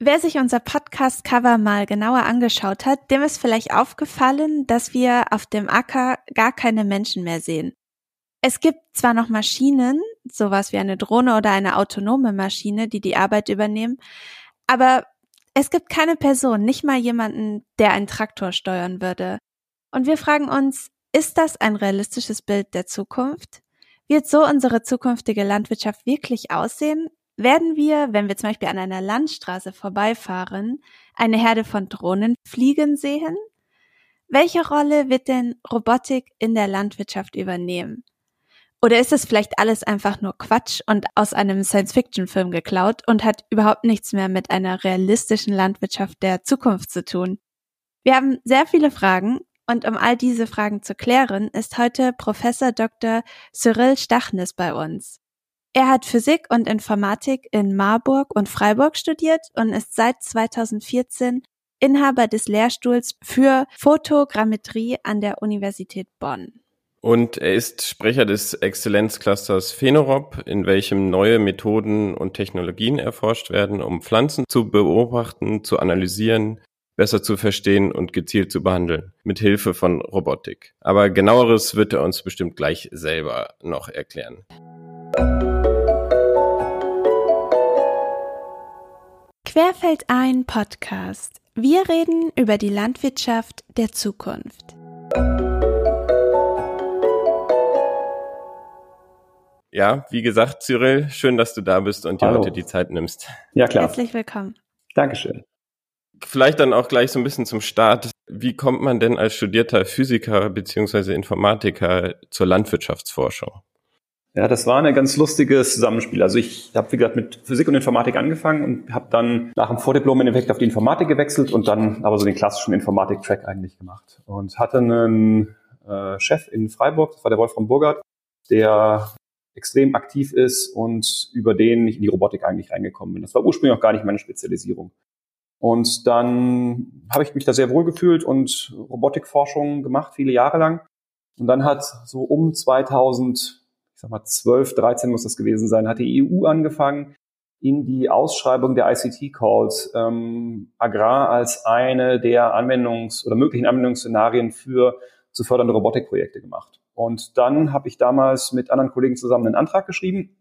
Wer sich unser Podcast-Cover mal genauer angeschaut hat, dem ist vielleicht aufgefallen, dass wir auf dem Acker gar keine Menschen mehr sehen. Es gibt zwar noch Maschinen, sowas wie eine Drohne oder eine autonome Maschine, die die Arbeit übernehmen, aber es gibt keine Person, nicht mal jemanden, der einen Traktor steuern würde. Und wir fragen uns, ist das ein realistisches Bild der Zukunft? Wird so unsere zukünftige Landwirtschaft wirklich aussehen? Werden wir, wenn wir zum Beispiel an einer Landstraße vorbeifahren, eine Herde von Drohnen fliegen sehen? Welche Rolle wird denn Robotik in der Landwirtschaft übernehmen? Oder ist es vielleicht alles einfach nur Quatsch und aus einem Science-Fiction-Film geklaut und hat überhaupt nichts mehr mit einer realistischen Landwirtschaft der Zukunft zu tun? Wir haben sehr viele Fragen und um all diese Fragen zu klären, ist heute Professor Dr. Cyril Stachnis bei uns. Er hat Physik und Informatik in Marburg und Freiburg studiert und ist seit 2014 Inhaber des Lehrstuhls für Photogrammetrie an der Universität Bonn. Und er ist Sprecher des Exzellenzclusters Phenorop, in welchem neue Methoden und Technologien erforscht werden, um Pflanzen zu beobachten, zu analysieren, besser zu verstehen und gezielt zu behandeln, mit Hilfe von Robotik. Aber genaueres wird er uns bestimmt gleich selber noch erklären. Querfeld ein Podcast. Wir reden über die Landwirtschaft der Zukunft. Ja, wie gesagt, Cyril, schön, dass du da bist und dir heute die Zeit nimmst. Ja, klar. Herzlich willkommen. Dankeschön. Vielleicht dann auch gleich so ein bisschen zum Start. Wie kommt man denn als studierter Physiker beziehungsweise Informatiker zur Landwirtschaftsforschung? Ja, das war ein ganz lustiges Zusammenspiel. Also ich habe, wie gesagt, mit Physik und Informatik angefangen und habe dann nach dem Vordiplom in Effekt auf die Informatik gewechselt und dann aber so den klassischen Informatik-Track eigentlich gemacht. Und hatte einen äh, Chef in Freiburg, das war der Wolfram Burgert, der extrem aktiv ist und über den ich in die Robotik eigentlich reingekommen bin. Das war ursprünglich auch gar nicht meine Spezialisierung. Und dann habe ich mich da sehr wohl gefühlt und Robotikforschung gemacht, viele Jahre lang. Und dann hat so um 2000 ich sag mal 12, 13 muss das gewesen sein, hat die EU angefangen, in die Ausschreibung der ICT-Calls ähm, Agrar als eine der Anwendungs- oder möglichen Anwendungsszenarien für zu fördernde Robotikprojekte gemacht. Und dann habe ich damals mit anderen Kollegen zusammen einen Antrag geschrieben.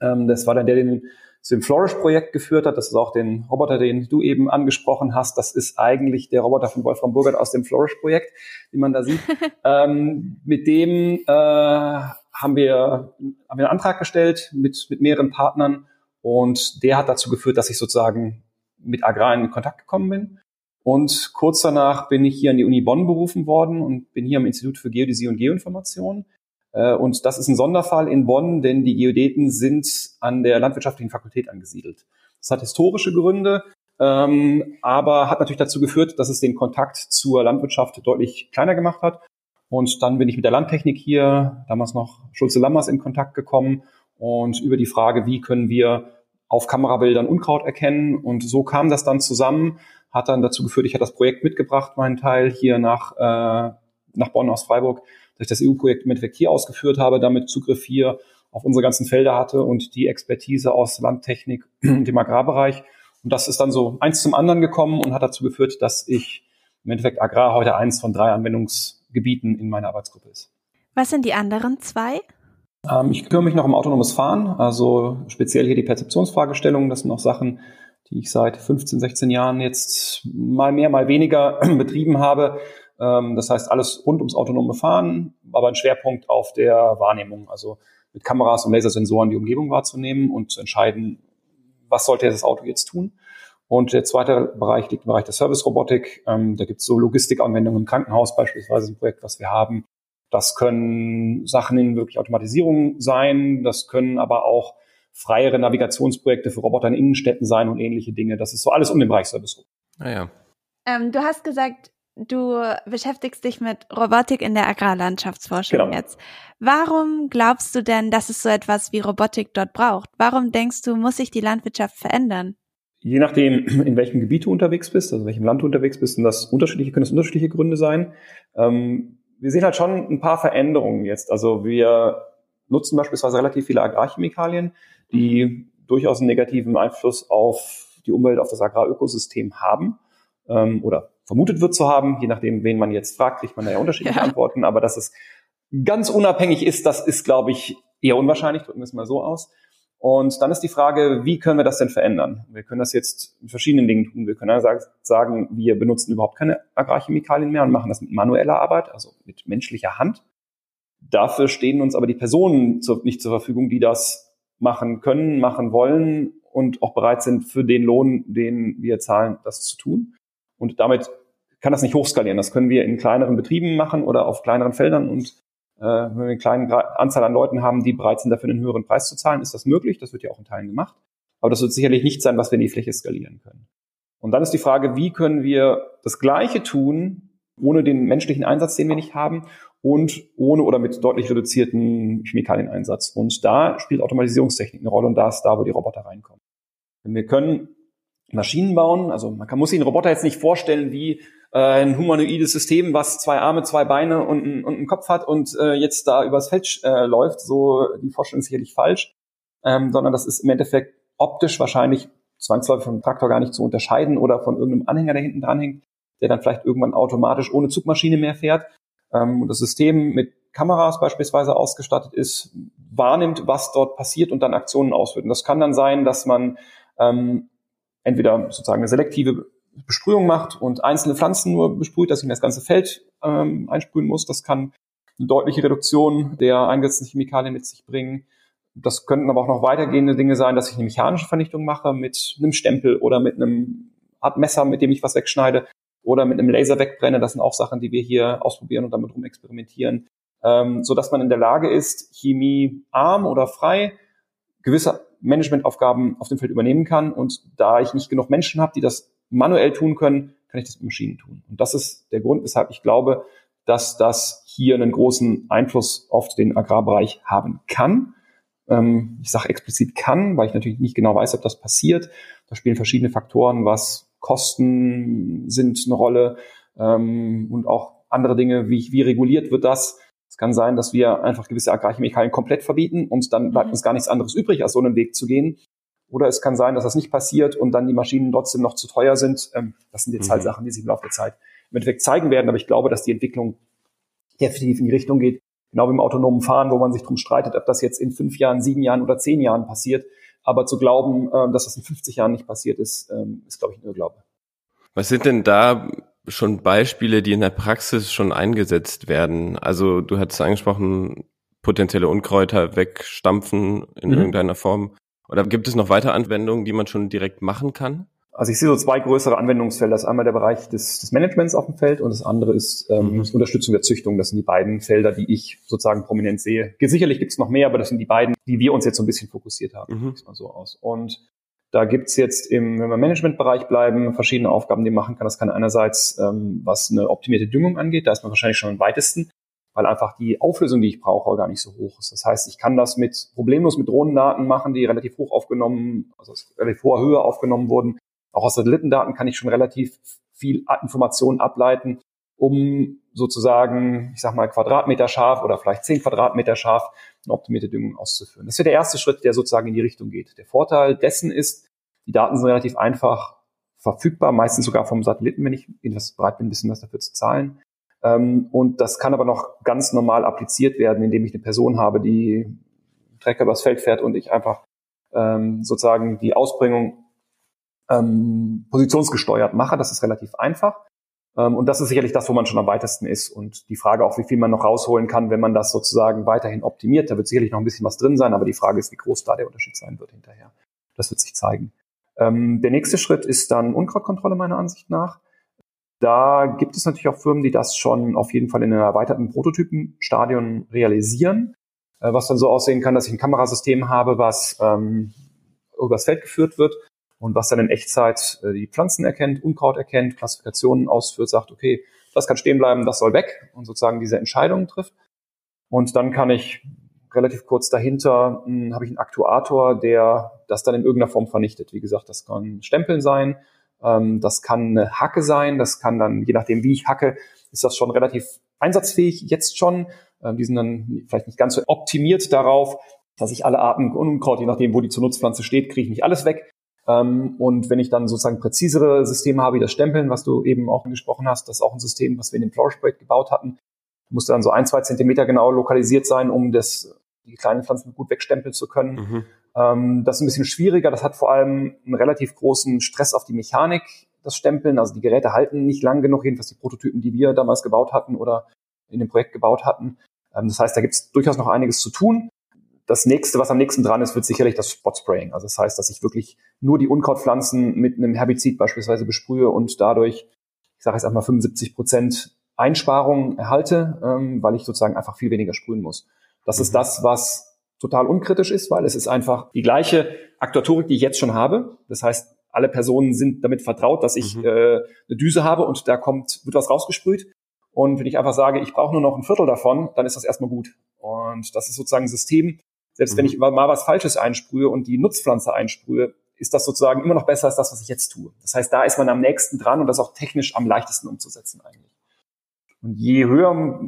Ähm, das war dann der, den zu dem Flourish-Projekt geführt hat. Das ist auch den Roboter, den du eben angesprochen hast. Das ist eigentlich der Roboter von Wolfram Burgert aus dem Flourish-Projekt, wie man da sieht. ähm, mit dem äh, haben wir, haben wir einen Antrag gestellt mit, mit mehreren Partnern und der hat dazu geführt, dass ich sozusagen mit Agrar in Kontakt gekommen bin. Und kurz danach bin ich hier an die Uni Bonn berufen worden und bin hier am Institut für Geodäsie und Geoinformation. Äh, und das ist ein Sonderfall in Bonn, denn die Geodäten sind an der landwirtschaftlichen Fakultät angesiedelt. Das hat historische Gründe, ähm, aber hat natürlich dazu geführt, dass es den Kontakt zur Landwirtschaft deutlich kleiner gemacht hat. Und dann bin ich mit der Landtechnik hier, damals noch Schulze-Lammers, in Kontakt gekommen und über die Frage, wie können wir auf Kamerabildern Unkraut erkennen. Und so kam das dann zusammen, hat dann dazu geführt, ich hatte das Projekt mitgebracht, meinen Teil hier nach, äh, nach Bonn aus Freiburg, dass ich das EU-Projekt Endeffekt hier ausgeführt habe, damit Zugriff hier auf unsere ganzen Felder hatte und die Expertise aus Landtechnik und dem Agrarbereich. Und das ist dann so eins zum anderen gekommen und hat dazu geführt, dass ich im Endeffekt Agrar heute eins von drei Anwendungs Gebieten in meiner Arbeitsgruppe ist. Was sind die anderen zwei? Ähm, ich kümmere mich noch um autonomes Fahren, also speziell hier die Perzeptionsfragestellungen. Das sind auch Sachen, die ich seit 15, 16 Jahren jetzt mal mehr, mal weniger betrieben habe. Ähm, das heißt alles rund ums autonome Fahren, aber ein Schwerpunkt auf der Wahrnehmung, also mit Kameras und Lasersensoren die Umgebung wahrzunehmen und zu entscheiden, was sollte das Auto jetzt tun. Und der zweite Bereich liegt im Bereich der Service-Robotik. Ähm, da gibt es so Logistikanwendungen im Krankenhaus beispielsweise, ein Projekt, was wir haben. Das können Sachen in wirklich Automatisierung sein. Das können aber auch freiere Navigationsprojekte für Roboter in Innenstädten sein und ähnliche Dinge. Das ist so alles um den Bereich Service. Ah, Ähm, du hast gesagt, du beschäftigst dich mit Robotik in der Agrarlandschaftsforschung genau. jetzt. Warum glaubst du denn, dass es so etwas wie Robotik dort braucht? Warum denkst du, muss sich die Landwirtschaft verändern? Je nachdem, in welchem Gebiet du unterwegs bist, also in welchem Land du unterwegs bist, und das unterschiedliche, können das unterschiedliche Gründe sein. Ähm, wir sehen halt schon ein paar Veränderungen jetzt. Also wir nutzen beispielsweise relativ viele Agrarchemikalien, die durchaus einen negativen Einfluss auf die Umwelt auf das Agrarökosystem haben ähm, oder vermutet wird zu haben. Je nachdem, wen man jetzt fragt, kriegt man da ja unterschiedliche ja. Antworten. Aber dass es ganz unabhängig ist, das ist, glaube ich, eher unwahrscheinlich, drücken wir es mal so aus. Und dann ist die Frage, wie können wir das denn verändern? Wir können das jetzt mit verschiedenen Dingen tun. Wir können sagen, wir benutzen überhaupt keine Agrarchemikalien mehr und machen das mit manueller Arbeit, also mit menschlicher Hand. Dafür stehen uns aber die Personen nicht zur Verfügung, die das machen können, machen wollen und auch bereit sind, für den Lohn, den wir zahlen, das zu tun. Und damit kann das nicht hochskalieren. Das können wir in kleineren Betrieben machen oder auf kleineren Feldern und wenn wir eine kleine Anzahl an Leuten haben, die bereit sind, dafür einen höheren Preis zu zahlen, ist das möglich. Das wird ja auch in Teilen gemacht. Aber das wird sicherlich nicht sein, was wir in die Fläche skalieren können. Und dann ist die Frage, wie können wir das Gleiche tun, ohne den menschlichen Einsatz, den wir nicht haben, und ohne oder mit deutlich reduzierten Chemikalieneinsatz. Und da spielt Automatisierungstechnik eine Rolle und da ist da, wo die Roboter reinkommen. Wir können Maschinen bauen, also man kann, muss sich einen Roboter jetzt nicht vorstellen wie äh, ein humanoides System, was zwei Arme, zwei Beine und, ein, und einen Kopf hat und äh, jetzt da übers Feld äh, läuft. So die Vorstellung ist sicherlich falsch, ähm, sondern das ist im Endeffekt optisch wahrscheinlich zwangsläufig vom Traktor gar nicht zu unterscheiden oder von irgendeinem Anhänger, der hinten dran hängt, der dann vielleicht irgendwann automatisch ohne Zugmaschine mehr fährt. Ähm, und das System mit Kameras beispielsweise ausgestattet ist, wahrnimmt, was dort passiert und dann Aktionen ausführt. Und das kann dann sein, dass man ähm, entweder sozusagen eine selektive Besprühung macht und einzelne Pflanzen nur besprüht, dass ich mir das ganze Feld ähm, einsprühen muss. Das kann eine deutliche Reduktion der eingesetzten Chemikalien mit sich bringen. Das könnten aber auch noch weitergehende Dinge sein, dass ich eine mechanische Vernichtung mache mit einem Stempel oder mit einem Art Messer, mit dem ich was wegschneide oder mit einem Laser wegbrenne. Das sind auch Sachen, die wir hier ausprobieren und damit rumexperimentieren, ähm, so dass man in der Lage ist, chemiearm oder frei gewisse Managementaufgaben auf dem Feld übernehmen kann. Und da ich nicht genug Menschen habe, die das manuell tun können, kann ich das mit Maschinen tun. Und das ist der Grund, weshalb ich glaube, dass das hier einen großen Einfluss auf den Agrarbereich haben kann. Ähm, ich sage explizit kann, weil ich natürlich nicht genau weiß, ob das passiert. Da spielen verschiedene Faktoren, was Kosten sind eine Rolle ähm, und auch andere Dinge, wie, wie reguliert wird das. Es kann sein, dass wir einfach gewisse Agrarchemikalien komplett verbieten und dann bleibt mhm. uns gar nichts anderes übrig, als so einen Weg zu gehen. Oder es kann sein, dass das nicht passiert und dann die Maschinen trotzdem noch zu teuer sind. Ähm, das sind jetzt halt mhm. Sachen, die sich im Laufe der Zeit im Endeffekt zeigen werden. Aber ich glaube, dass die Entwicklung definitiv in die Richtung geht, genau wie im autonomen Fahren, wo man sich drum streitet, ob das jetzt in fünf Jahren, sieben Jahren oder zehn Jahren passiert. Aber zu glauben, ähm, dass das in 50 Jahren nicht passiert ist, ähm, ist, glaube ich, ein Irrglaube. Was sind denn da schon Beispiele, die in der Praxis schon eingesetzt werden? Also du hattest angesprochen, potenzielle Unkräuter wegstampfen in mhm. irgendeiner Form. Oder gibt es noch weitere Anwendungen, die man schon direkt machen kann? Also ich sehe so zwei größere Anwendungsfelder. Das ist einmal der Bereich des, des Managements auf dem Feld und das andere ist ähm, mhm. Unterstützung der Züchtung. Das sind die beiden Felder, die ich sozusagen prominent sehe. Sicherlich gibt es noch mehr, aber das sind die beiden, die wir uns jetzt so ein bisschen fokussiert haben. Mhm. Mal so aus. Und da gibt's jetzt im, wenn wir im Managementbereich bleiben, verschiedene Aufgaben, die man machen kann. Das kann einerseits, ähm, was eine optimierte Düngung angeht, da ist man wahrscheinlich schon am weitesten weil einfach die Auflösung, die ich brauche, gar nicht so hoch ist. Das heißt, ich kann das mit problemlos mit Drohnendaten machen, die relativ hoch aufgenommen, also aus relativ hoher Höhe aufgenommen wurden. Auch aus Satellitendaten kann ich schon relativ viel Informationen ableiten, um sozusagen, ich sag mal, Quadratmeter scharf oder vielleicht zehn Quadratmeter scharf eine optimierte Düngung auszuführen. Das wäre der erste Schritt, der sozusagen in die Richtung geht. Der Vorteil dessen ist, die Daten sind relativ einfach verfügbar, meistens sogar vom Satelliten, wenn ich etwas bereit bin, ein bisschen was dafür zu zahlen. Ähm, und das kann aber noch ganz normal appliziert werden, indem ich eine Person habe, die Trecker übers Feld fährt und ich einfach ähm, sozusagen die Ausbringung ähm, positionsgesteuert mache. Das ist relativ einfach. Ähm, und das ist sicherlich das, wo man schon am weitesten ist. Und die Frage auch, wie viel man noch rausholen kann, wenn man das sozusagen weiterhin optimiert. Da wird sicherlich noch ein bisschen was drin sein, aber die Frage ist, wie groß da der Unterschied sein wird hinterher. Das wird sich zeigen. Ähm, der nächste Schritt ist dann Unkrautkontrolle meiner Ansicht nach. Da gibt es natürlich auch Firmen, die das schon auf jeden Fall in einem erweiterten Prototypenstadion realisieren, äh, was dann so aussehen kann, dass ich ein Kamerasystem habe, was ähm, übers Feld geführt wird und was dann in Echtzeit äh, die Pflanzen erkennt, Unkraut erkennt, Klassifikationen ausführt, sagt, okay, das kann stehen bleiben, das soll weg und sozusagen diese Entscheidungen trifft. Und dann kann ich relativ kurz dahinter hm, habe ich einen Aktuator, der das dann in irgendeiner Form vernichtet. Wie gesagt, das kann Stempeln sein, ähm, das kann eine Hacke sein, das kann dann, je nachdem wie ich hacke, ist das schon relativ einsatzfähig jetzt schon. Ähm, die sind dann vielleicht nicht ganz so optimiert darauf, dass ich alle Arten Unkraut, je nachdem wo die zur Nutzpflanze steht, kriege ich nicht alles weg. Ähm, und wenn ich dann sozusagen präzisere Systeme habe, wie das Stempeln, was du eben auch angesprochen hast, das ist auch ein System, was wir in dem Flourish-Projekt gebaut hatten, musste dann so ein, zwei Zentimeter genau lokalisiert sein, um das, die kleinen Pflanzen gut wegstempeln zu können. Mhm. Ähm, das ist ein bisschen schwieriger. Das hat vor allem einen relativ großen Stress auf die Mechanik, das Stempeln. Also die Geräte halten nicht lang genug, jedenfalls die Prototypen, die wir damals gebaut hatten oder in dem Projekt gebaut hatten. Ähm, das heißt, da gibt es durchaus noch einiges zu tun das nächste, was am nächsten dran ist, wird sicherlich das Spot-Spraying. Also das heißt, dass ich wirklich nur die Unkrautpflanzen mit einem Herbizid beispielsweise besprühe und dadurch, ich sage jetzt einmal 75 Prozent Einsparung erhalte, ähm, weil ich sozusagen einfach viel weniger sprühen muss. Das mhm. ist das, was total unkritisch ist, weil es ist einfach die gleiche Aktuatorik, die ich jetzt schon habe. Das heißt, alle Personen sind damit vertraut, dass ich mhm. äh, eine Düse habe und da kommt, wird was rausgesprüht. Und wenn ich einfach sage, ich brauche nur noch ein Viertel davon, dann ist das erstmal gut. Und das ist sozusagen ein System, selbst mhm. wenn ich mal was Falsches einsprühe und die Nutzpflanze einsprühe, ist das sozusagen immer noch besser als das, was ich jetzt tue. Das heißt, da ist man am nächsten dran und das auch technisch am leichtesten umzusetzen eigentlich. Und je höher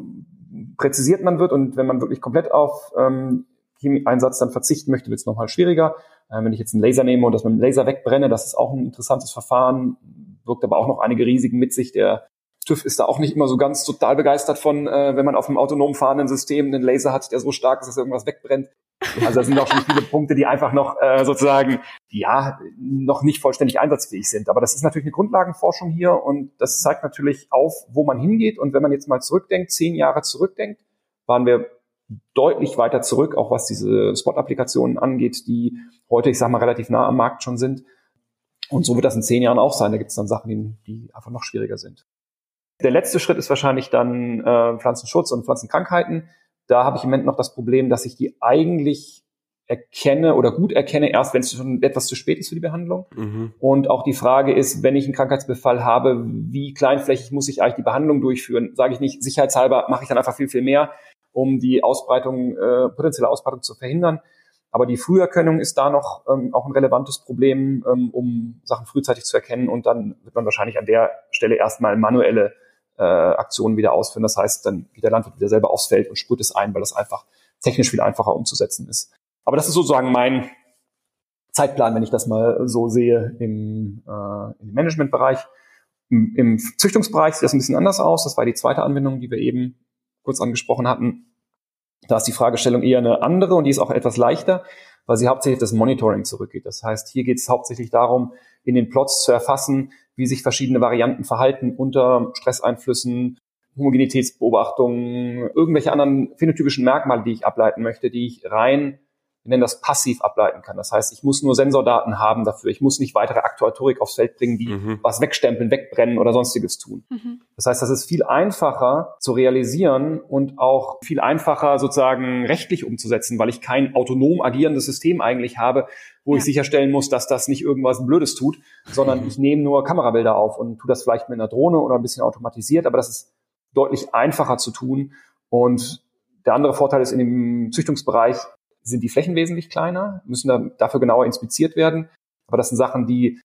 präzisiert man wird und wenn man wirklich komplett auf ähm, Chemieeinsatz dann verzichten möchte, wird es nochmal schwieriger. Ähm, wenn ich jetzt einen Laser nehme und das mit dem Laser wegbrenne, das ist auch ein interessantes Verfahren, wirkt aber auch noch einige Risiken mit sich. Der TÜV ist da auch nicht immer so ganz total begeistert von, äh, wenn man auf einem autonom fahrenden System einen Laser hat, der so stark ist, dass irgendwas wegbrennt. Also da sind auch schon viele Punkte, die einfach noch äh, sozusagen, ja, noch nicht vollständig einsatzfähig sind. Aber das ist natürlich eine Grundlagenforschung hier und das zeigt natürlich auf, wo man hingeht. Und wenn man jetzt mal zurückdenkt, zehn Jahre zurückdenkt, waren wir deutlich weiter zurück, auch was diese Spot-Applikationen angeht, die heute, ich sag mal, relativ nah am Markt schon sind. Und so wird das in zehn Jahren auch sein. Da gibt es dann Sachen, die, einfach noch schwieriger sind. Der letzte Schritt ist wahrscheinlich dann äh, Pflanzenschutz und Pflanzenkrankheiten. Da habe ich im Moment noch das Problem, dass ich die eigentlich erkenne oder gut erkenne, erst wenn es schon etwas zu spät ist für die Behandlung. Mhm. Und auch die Frage ist, wenn ich einen Krankheitsbefall habe, wie kleinflächig muss ich eigentlich die Behandlung durchführen? Sage ich nicht, sicherheitshalber mache ich dann einfach viel, viel mehr, um die Ausbreitung, äh, potenzielle Ausbreitung zu verhindern. Aber die Früherkennung ist da noch ähm, auch ein relevantes Problem, ähm, um Sachen frühzeitig zu erkennen. Und dann wird man wahrscheinlich an der Stelle erstmal manuelle äh, Aktionen wieder ausführen. Das heißt, dann geht der Landwirt wieder selber aufs Feld und sprüht es ein, weil das einfach technisch viel einfacher umzusetzen ist. Aber das ist sozusagen mein Zeitplan, wenn ich das mal so sehe im, äh, im Managementbereich. Im, Im Züchtungsbereich sieht das ein bisschen anders aus. Das war die zweite Anwendung, die wir eben kurz angesprochen hatten. Da ist die Fragestellung eher eine andere und die ist auch etwas leichter, weil sie hauptsächlich das Monitoring zurückgeht. Das heißt, hier geht es hauptsächlich darum, in den Plots zu erfassen, wie sich verschiedene Varianten verhalten unter Stresseinflüssen, Homogenitätsbeobachtungen, irgendwelche anderen phänotypischen Merkmale, die ich ableiten möchte, die ich rein wir nennen das passiv ableiten kann. Das heißt, ich muss nur Sensordaten haben dafür. Ich muss nicht weitere Aktuatorik aufs Feld bringen, die mhm. was wegstempeln, wegbrennen oder sonstiges tun. Mhm. Das heißt, das ist viel einfacher zu realisieren und auch viel einfacher sozusagen rechtlich umzusetzen, weil ich kein autonom agierendes System eigentlich habe, wo ja. ich sicherstellen muss, dass das nicht irgendwas Blödes tut, sondern ich nehme nur Kamerabilder auf und tue das vielleicht mit einer Drohne oder ein bisschen automatisiert, aber das ist deutlich einfacher zu tun und der andere Vorteil ist in dem Züchtungsbereich, sind die Flächen wesentlich kleiner, müssen da, dafür genauer inspiziert werden. Aber das sind Sachen, die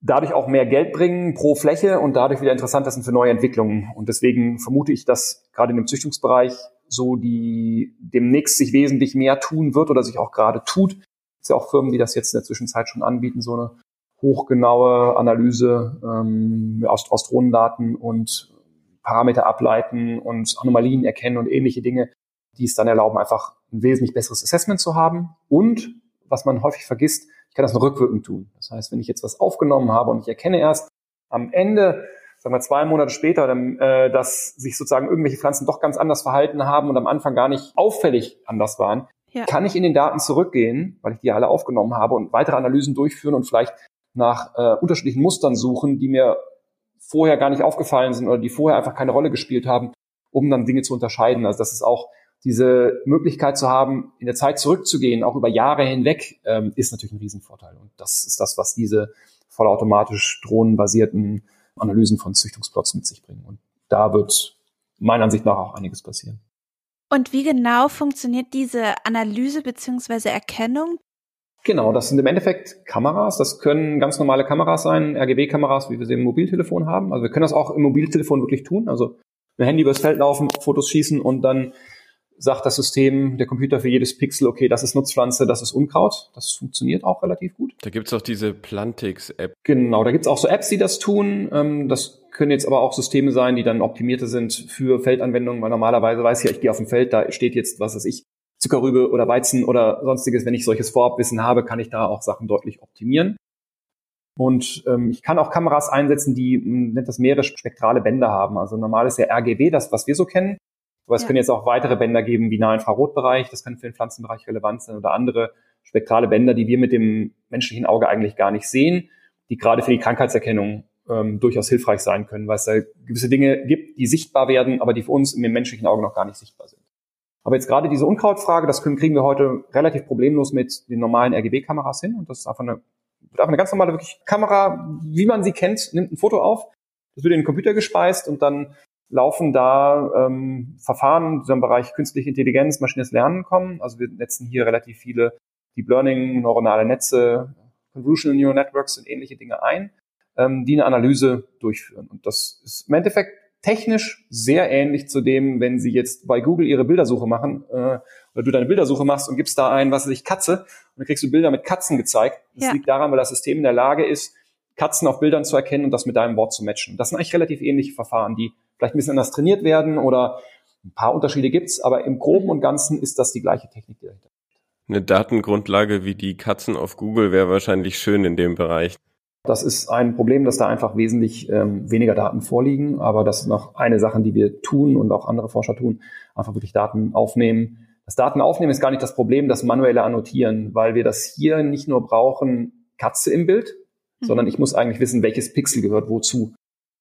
dadurch auch mehr Geld bringen pro Fläche und dadurch wieder interessanter sind für neue Entwicklungen. Und deswegen vermute ich, dass gerade in dem Züchtungsbereich so die demnächst sich wesentlich mehr tun wird oder sich auch gerade tut. Es ist ja auch Firmen, die das jetzt in der Zwischenzeit schon anbieten, so eine hochgenaue Analyse ähm, aus, aus Drohnendaten und Parameter ableiten und Anomalien erkennen und ähnliche Dinge, die es dann erlauben, einfach ein wesentlich besseres Assessment zu haben. Und was man häufig vergisst, ich kann das noch rückwirkend tun. Das heißt, wenn ich jetzt was aufgenommen habe und ich erkenne erst am Ende, sagen wir zwei Monate später, äh, dass sich sozusagen irgendwelche Pflanzen doch ganz anders verhalten haben und am Anfang gar nicht auffällig anders waren, ja. kann ich in den Daten zurückgehen, weil ich die alle aufgenommen habe und weitere Analysen durchführen und vielleicht nach äh, unterschiedlichen Mustern suchen, die mir vorher gar nicht aufgefallen sind oder die vorher einfach keine Rolle gespielt haben, um dann Dinge zu unterscheiden. Also das ist auch diese Möglichkeit zu haben, in der Zeit zurückzugehen, auch über Jahre hinweg, ähm, ist natürlich ein Riesenvorteil. Und das ist das, was diese vollautomatisch drohnenbasierten Analysen von Züchtungsplots mit sich bringen. Und da wird meiner Ansicht nach auch einiges passieren. Und wie genau funktioniert diese Analyse beziehungsweise Erkennung? Genau, das sind im Endeffekt Kameras. Das können ganz normale Kameras sein, RGB-Kameras, wie wir sie im Mobiltelefon haben. Also wir können das auch im Mobiltelefon wirklich tun. Also ein Handy übers Feld laufen, Fotos schießen und dann sagt das System, der Computer für jedes Pixel, okay, das ist Nutzpflanze, das ist Unkraut. Das funktioniert auch relativ gut. Da gibt's auch diese Plantix-App. Genau, da gibt's auch so Apps, die das tun. Ähm, das können jetzt aber auch Systeme sein, die dann optimierte sind für Feldanwendungen, weil normalerweise weiß ich ja, ich gehe auf ein Feld, da steht jetzt, was weiß ich, Zuckerrübe oder Weizen oder sonstiges. Wenn ich solches Vorabwissen habe, kann ich da auch Sachen deutlich optimieren. Und ähm, ich kann auch Kameras einsetzen, die hm, nennt das mehrere spektrale Bänder haben. Also normal ist ja RGB, das, was wir so kennen. Aber es ja. können jetzt auch weitere Bänder geben, wie Nahinfrarotbereich, das kann für den Pflanzenbereich relevant sein oder andere spektrale Bänder, die wir mit dem menschlichen Auge eigentlich gar nicht sehen, die gerade für die Krankheitserkennung ähm, durchaus hilfreich sein können, weil es da gewisse Dinge gibt, die sichtbar werden, aber die für uns im menschlichen Auge noch gar nicht sichtbar sind. Aber jetzt gerade diese Unkrautfrage, das können, kriegen wir heute relativ problemlos mit den normalen RGB-Kameras hin und das ist einfach eine, einfach eine ganz normale wirklich Kamera, wie man sie kennt, nimmt ein Foto auf, das wird in den Computer gespeist und dann laufen da ähm, Verfahren, die im Bereich künstliche Intelligenz, maschinelles Lernen kommen. Also wir netzen hier relativ viele Deep Learning, neuronale Netze, Convolutional Neural Networks und ähnliche Dinge ein, ähm, die eine Analyse durchführen. Und das ist im Endeffekt technisch sehr ähnlich zu dem, wenn Sie jetzt bei Google Ihre Bildersuche machen äh, oder du deine Bildersuche machst und gibst da ein, was weiß ich, Katze und dann kriegst du Bilder mit Katzen gezeigt. Das ja. liegt daran, weil das System in der Lage ist, Katzen auf Bildern zu erkennen und das mit deinem Wort zu matchen. Das sind eigentlich relativ ähnliche Verfahren, die vielleicht ein bisschen anders trainiert werden oder ein paar Unterschiede gibt's, aber im Groben und Ganzen ist das die gleiche Technik, die dahinter Eine Datengrundlage wie die Katzen auf Google wäre wahrscheinlich schön in dem Bereich. Das ist ein Problem, dass da einfach wesentlich ähm, weniger Daten vorliegen, aber das ist noch eine Sache, die wir tun und auch andere Forscher tun, einfach wirklich Daten aufnehmen. Das Daten aufnehmen ist gar nicht das Problem, das manuelle Annotieren, weil wir das hier nicht nur brauchen, Katze im Bild, mhm. sondern ich muss eigentlich wissen, welches Pixel gehört wozu.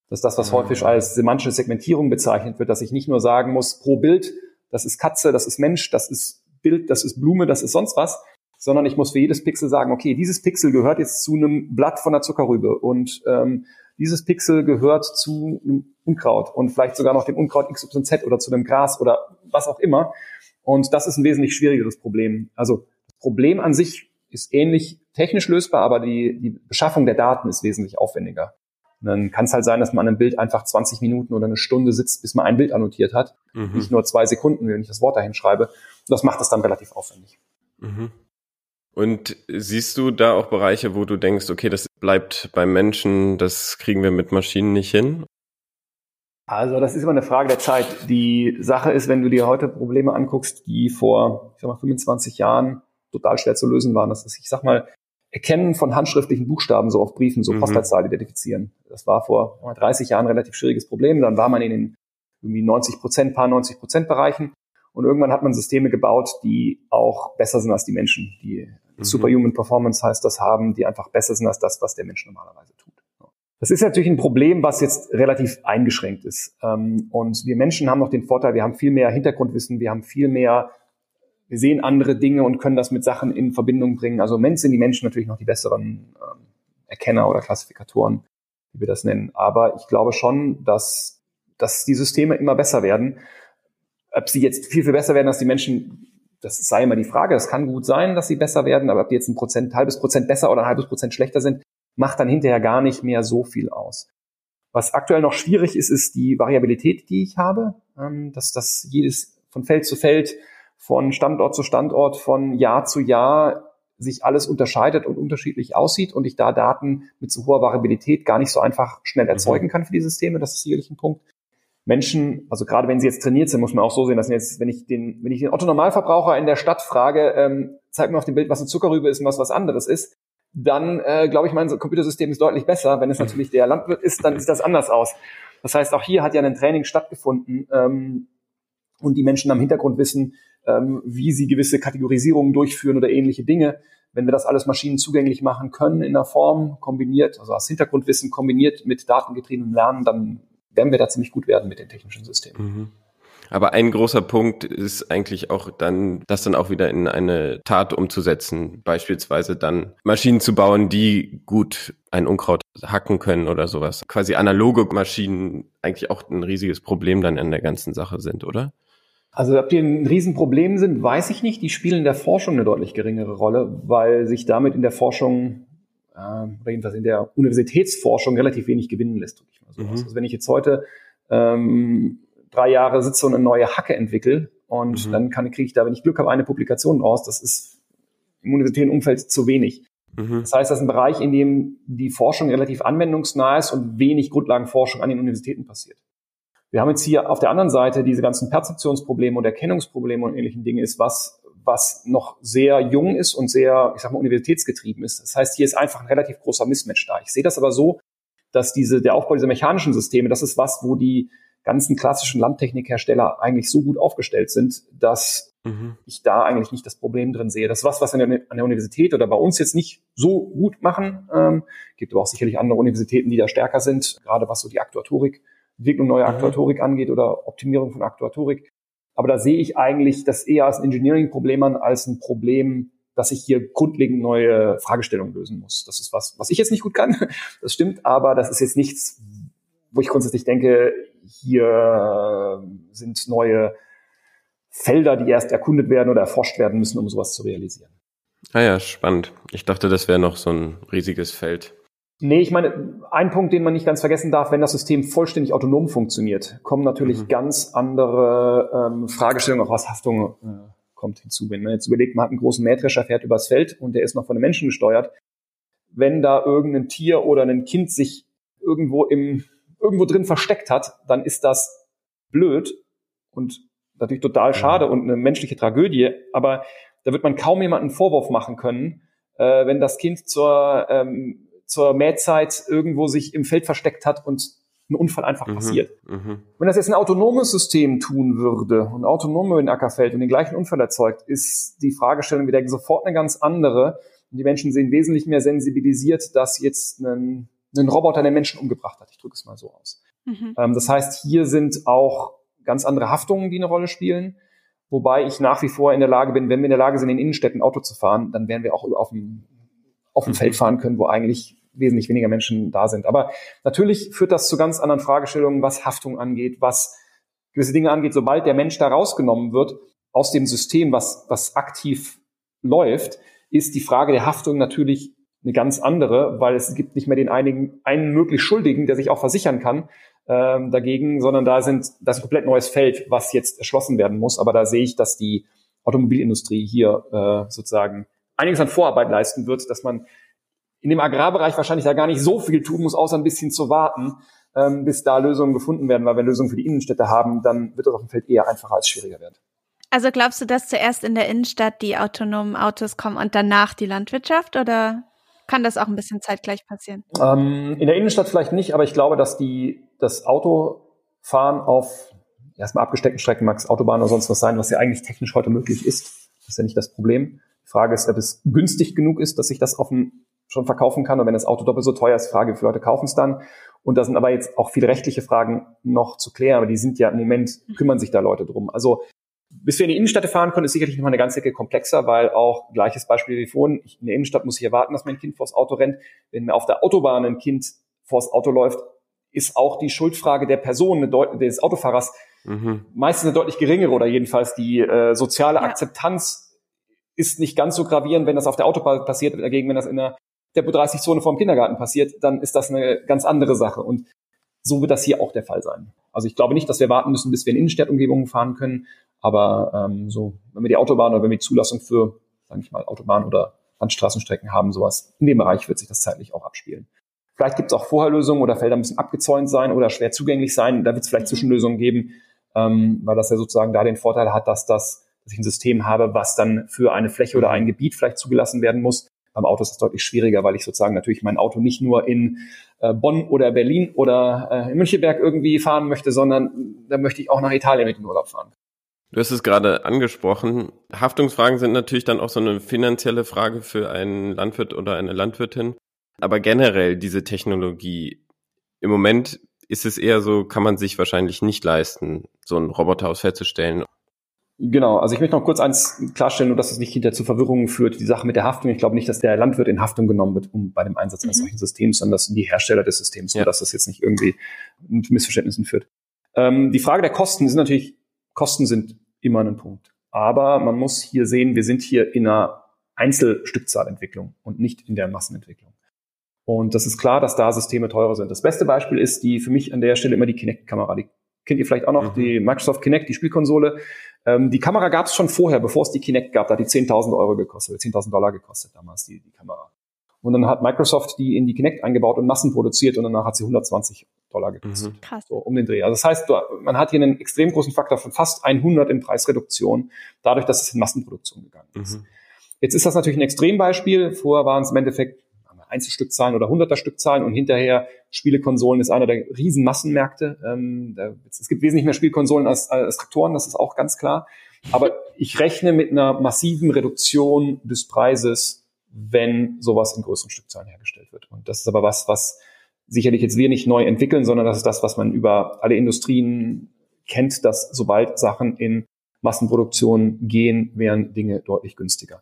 Das ist das, was häufig als semantische Segmentierung bezeichnet wird, dass ich nicht nur sagen muss, pro Bild, das ist Katze, das ist Mensch, das ist Bild, das ist Blume, das ist sonst was, sondern ich muss für jedes Pixel sagen, okay, dieses Pixel gehört jetzt zu einem Blatt von der Zuckerrübe und ähm, dieses Pixel gehört zu einem Unkraut und vielleicht sogar noch dem Unkraut XYZ oder zu dem Gras oder was auch immer. Und das ist ein wesentlich schwierigeres Problem. Also das Problem an sich ist ähnlich technisch lösbar, aber die, die Beschaffung der Daten ist wesentlich aufwendiger. Und dann kann es halt sein, dass man an einem Bild einfach 20 Minuten oder eine Stunde sitzt, bis man ein Bild annotiert hat. Mhm. Nicht nur zwei Sekunden, wenn ich das Wort dahin schreibe. Das macht es dann relativ aufwendig. Mhm. Und siehst du da auch Bereiche, wo du denkst, okay, das bleibt beim Menschen, das kriegen wir mit Maschinen nicht hin? Also das ist immer eine Frage der Zeit. Die Sache ist, wenn du dir heute Probleme anguckst, die vor, ich sag mal, 25 Jahren total schwer zu lösen waren. Das ist, ich sag mal, Erkennen von handschriftlichen Buchstaben so auf Briefen, so mhm. Postleitzahl identifizieren. Das war vor 30 Jahren ein relativ schwieriges Problem. Dann war man in den irgendwie 90 Prozent, paar 90 Prozent Bereichen. Und irgendwann hat man Systeme gebaut, die auch besser sind als die Menschen. Die mhm. Superhuman Performance heißt das haben, die einfach besser sind als das, was der Mensch normalerweise tut. Das ist natürlich ein Problem, was jetzt relativ eingeschränkt ist. Ähm, und wir Menschen haben noch den Vorteil, wir haben viel mehr Hintergrundwissen, wir haben viel mehr wir sehen andere Dinge und können das mit Sachen in Verbindung bringen. Also im Moment sind die Menschen natürlich noch die besseren ähm, Erkenner oder Klassifikatoren, wie wir das nennen. Aber ich glaube schon, dass, dass die Systeme immer besser werden. Ob sie jetzt viel, viel besser werden als die Menschen, das sei immer die Frage. Es kann gut sein, dass sie besser werden, aber ob die jetzt ein Prozent, ein halbes Prozent besser oder ein halbes Prozent schlechter sind, macht dann hinterher gar nicht mehr so viel aus. Was aktuell noch schwierig ist, ist die Variabilität, die ich habe, ähm, dass das jedes von Feld zu Feld von Standort zu Standort, von Jahr zu Jahr sich alles unterscheidet und unterschiedlich aussieht und ich da Daten mit so hoher Variabilität gar nicht so einfach schnell erzeugen mhm. kann für die Systeme. Das ist sicherlich ein Punkt. Menschen, also gerade wenn sie jetzt trainiert sind, muss man auch so sehen, dass jetzt, wenn ich den, wenn ich den Otto Normalverbraucher in der Stadt frage, ähm, zeig mir auf dem Bild, was eine Zuckerrübe ist und was was anderes ist, dann äh, glaube ich, mein Computersystem ist deutlich besser. Wenn es mhm. natürlich der Landwirt ist, dann sieht das anders aus. Das heißt, auch hier hat ja ein Training stattgefunden ähm, und die Menschen am Hintergrund wissen, ähm, wie sie gewisse Kategorisierungen durchführen oder ähnliche Dinge. Wenn wir das alles Maschinen zugänglich machen können in der Form kombiniert, also als Hintergrundwissen kombiniert mit datengetriebenem Lernen, dann werden wir da ziemlich gut werden mit den technischen Systemen. Mhm. Aber ein großer Punkt ist eigentlich auch dann, das dann auch wieder in eine Tat umzusetzen. Beispielsweise dann Maschinen zu bauen, die gut ein Unkraut hacken können oder sowas. Quasi analoge Maschinen eigentlich auch ein riesiges Problem dann in der ganzen Sache sind, oder? Also ob die ein Riesenproblem sind, weiß ich nicht. Die spielen in der Forschung eine deutlich geringere Rolle, weil sich damit in der Forschung äh, oder jedenfalls in der Universitätsforschung relativ wenig gewinnen lässt. Ich mal so mhm. Also wenn ich jetzt heute ähm, drei Jahre sitze und eine neue Hacke entwickle Und mhm. dann kann, kriege ich da, wenn ich Glück habe, eine Publikation raus. Das ist im universitären Umfeld zu wenig. Mhm. Das heißt, das ist ein Bereich, in dem die Forschung relativ anwendungsnah ist und wenig Grundlagenforschung an den Universitäten passiert. Wir haben jetzt hier auf der anderen Seite diese ganzen Perzeptionsprobleme und Erkennungsprobleme und ähnlichen Dinge ist, was, was noch sehr jung ist und sehr, ich sag mal, universitätsgetrieben ist. Das heißt, hier ist einfach ein relativ großer Mismatch da. Ich sehe das aber so, dass diese, der Aufbau dieser mechanischen Systeme, das ist was, wo die ganzen klassischen Landtechnikhersteller eigentlich so gut aufgestellt sind, dass mhm. ich da eigentlich nicht das Problem drin sehe. Das ist was, was an der, an der Universität oder bei uns jetzt nicht so gut machen. Ähm, gibt aber auch sicherlich andere Universitäten, die da stärker sind, gerade was so die Aktuatorik, Entwicklung neuer mhm. Aktuatorik angeht oder Optimierung von Aktuatorik. Aber da sehe ich eigentlich das eher als ein Engineering-Problem an, als ein Problem, dass ich hier grundlegend neue Fragestellungen lösen muss. Das ist was, was ich jetzt nicht gut kann. Das stimmt, aber das ist jetzt nichts, wo ich grundsätzlich denke, hier sind neue Felder, die erst erkundet werden oder erforscht werden müssen, um sowas zu realisieren. Ah ja, spannend. Ich dachte, das wäre noch so ein riesiges Feld. Nee, ich meine, ein Punkt, den man nicht ganz vergessen darf, wenn das System vollständig autonom funktioniert, kommen natürlich mhm. ganz andere ähm, Fragestellungen, auch was Haftung äh, kommt hinzu. Wenn man jetzt überlegt, man hat einen großen Mähdrescher, fährt übers Feld und der ist noch von einem Menschen gesteuert. Wenn da irgendein Tier oder ein Kind sich irgendwo im irgendwo drin versteckt hat, dann ist das blöd und natürlich total schade und eine menschliche Tragödie. Aber da wird man kaum jemanden Vorwurf machen können, äh, wenn das Kind zur, ähm, zur Mähzeit irgendwo sich im Feld versteckt hat und ein Unfall einfach mhm, passiert. Mhm. Wenn das jetzt ein autonomes System tun würde und autonom über den Acker fällt und den gleichen Unfall erzeugt, ist die Fragestellung wieder sofort eine ganz andere. Und die Menschen sind wesentlich mehr sensibilisiert, dass jetzt ein einen Roboter den Menschen umgebracht hat. Ich drücke es mal so aus. Mhm. Ähm, das heißt, hier sind auch ganz andere Haftungen, die eine Rolle spielen. Wobei ich nach wie vor in der Lage bin, wenn wir in der Lage sind, in Innenstädten Auto zu fahren, dann werden wir auch auf dem, auf dem mhm. Feld fahren können, wo eigentlich wesentlich weniger Menschen da sind. Aber natürlich führt das zu ganz anderen Fragestellungen, was Haftung angeht, was gewisse Dinge angeht. Sobald der Mensch da rausgenommen wird aus dem System, was, was aktiv läuft, ist die Frage der Haftung natürlich eine ganz andere, weil es gibt nicht mehr den einigen, einen möglich Schuldigen, der sich auch versichern kann ähm, dagegen, sondern da sind das ist ein komplett neues Feld, was jetzt erschlossen werden muss. Aber da sehe ich, dass die Automobilindustrie hier äh, sozusagen einiges an Vorarbeit leisten wird, dass man in dem Agrarbereich wahrscheinlich da gar nicht so viel tun muss, außer ein bisschen zu warten, ähm, bis da Lösungen gefunden werden, weil wir Lösungen für die Innenstädte haben, dann wird das auf dem Feld eher einfacher als schwieriger werden. Also glaubst du, dass zuerst in der Innenstadt die autonomen Autos kommen und danach die Landwirtschaft oder kann das auch ein bisschen zeitgleich passieren? Ähm, in der Innenstadt vielleicht nicht, aber ich glaube, dass die, das Autofahren auf erstmal abgesteckten Strecken, mag es Autobahn oder sonst was sein, was ja eigentlich technisch heute möglich ist. Das ist ja nicht das Problem. Die Frage ist, ob es günstig genug ist, dass ich das offen schon verkaufen kann. Und wenn das Auto doppelt so teuer ist, Frage, wie viele Leute kaufen es dann? Und da sind aber jetzt auch viele rechtliche Fragen noch zu klären, aber die sind ja im Moment, kümmern sich da Leute drum. Also bis wir in die Innenstadt fahren können, ist sicherlich noch mal eine ganze Ecke komplexer, weil auch gleiches Beispiel wie vorhin, in der Innenstadt muss ich erwarten, dass mein Kind vors Auto rennt. Wenn auf der Autobahn ein Kind vors Auto läuft, ist auch die Schuldfrage der Person, des Autofahrers, mhm. meistens eine deutlich geringere oder jedenfalls die äh, soziale ja. Akzeptanz ist nicht ganz so gravierend, wenn das auf der Autobahn passiert. Dagegen, wenn das in der Tempo 30 Zone vorm Kindergarten passiert, dann ist das eine ganz andere Sache. Und so wird das hier auch der Fall sein. Also ich glaube nicht, dass wir warten müssen, bis wir in Innenstadtumgebungen fahren können. Aber ähm, so, wenn wir die Autobahn oder wenn wir die Zulassung für, sage ich mal, Autobahn oder Landstraßenstrecken haben, sowas, in dem Bereich wird sich das zeitlich auch abspielen. Vielleicht gibt es auch Vorherlösungen oder Felder müssen abgezäunt sein oder schwer zugänglich sein. Da wird es vielleicht mhm. Zwischenlösungen geben, ähm, weil das ja sozusagen da den Vorteil hat, dass das dass ich ein System habe, was dann für eine Fläche oder ein Gebiet vielleicht zugelassen werden muss. Beim Auto ist das deutlich schwieriger, weil ich sozusagen natürlich mein Auto nicht nur in äh, Bonn oder Berlin oder äh, in Münchenberg irgendwie fahren möchte, sondern da möchte ich auch nach Italien mit dem Urlaub fahren. Du hast es gerade angesprochen. Haftungsfragen sind natürlich dann auch so eine finanzielle Frage für einen Landwirt oder eine Landwirtin. Aber generell diese Technologie, im Moment ist es eher so, kann man sich wahrscheinlich nicht leisten, so einen Roboter aus herzustellen. Genau, also ich möchte noch kurz eins klarstellen, nur dass es nicht hinter zu Verwirrungen führt, die Sache mit der Haftung. Ich glaube nicht, dass der Landwirt in Haftung genommen wird um bei dem Einsatz eines mhm. solchen Systems, sondern dass die Hersteller des Systems, ja. nur dass das jetzt nicht irgendwie mit Missverständnissen führt. Ähm, die Frage der Kosten sind natürlich, Kosten sind immer ein Punkt. Aber man muss hier sehen, wir sind hier in einer Einzelstückzahlentwicklung und nicht in der Massenentwicklung. Und das ist klar, dass da Systeme teurer sind. Das beste Beispiel ist die für mich an der Stelle immer die Kinect-Kamera. Die kennt ihr vielleicht auch noch, mhm. die Microsoft Kinect, die Spielkonsole. Ähm, die Kamera gab es schon vorher, bevor es die Kinect gab. Da hat die 10.000 Euro gekostet, 10.000 Dollar gekostet damals, die, die Kamera. Und dann hat Microsoft die in die Kinect eingebaut und Massen produziert und danach hat sie 120 Dollar gekostet. Mhm. Krass. So, um den Dreh. Also das heißt, man hat hier einen extrem großen Faktor von fast 100 in Preisreduktion, dadurch, dass es in Massenproduktion gegangen ist. Mhm. Jetzt ist das natürlich ein Extrembeispiel. Vorher waren es im Endeffekt Einzelstückzahlen oder hunderter Stückzahlen und hinterher Spielekonsolen ist einer der riesen Massenmärkte. Ähm, da, es gibt wesentlich mehr Spielkonsolen als, als Traktoren, das ist auch ganz klar. Aber ich rechne mit einer massiven Reduktion des Preises, wenn sowas in größeren Stückzahlen hergestellt wird. Und das ist aber was, was sicherlich jetzt wir nicht neu entwickeln, sondern das ist das, was man über alle Industrien kennt, dass sobald Sachen in Massenproduktion gehen, wären Dinge deutlich günstiger.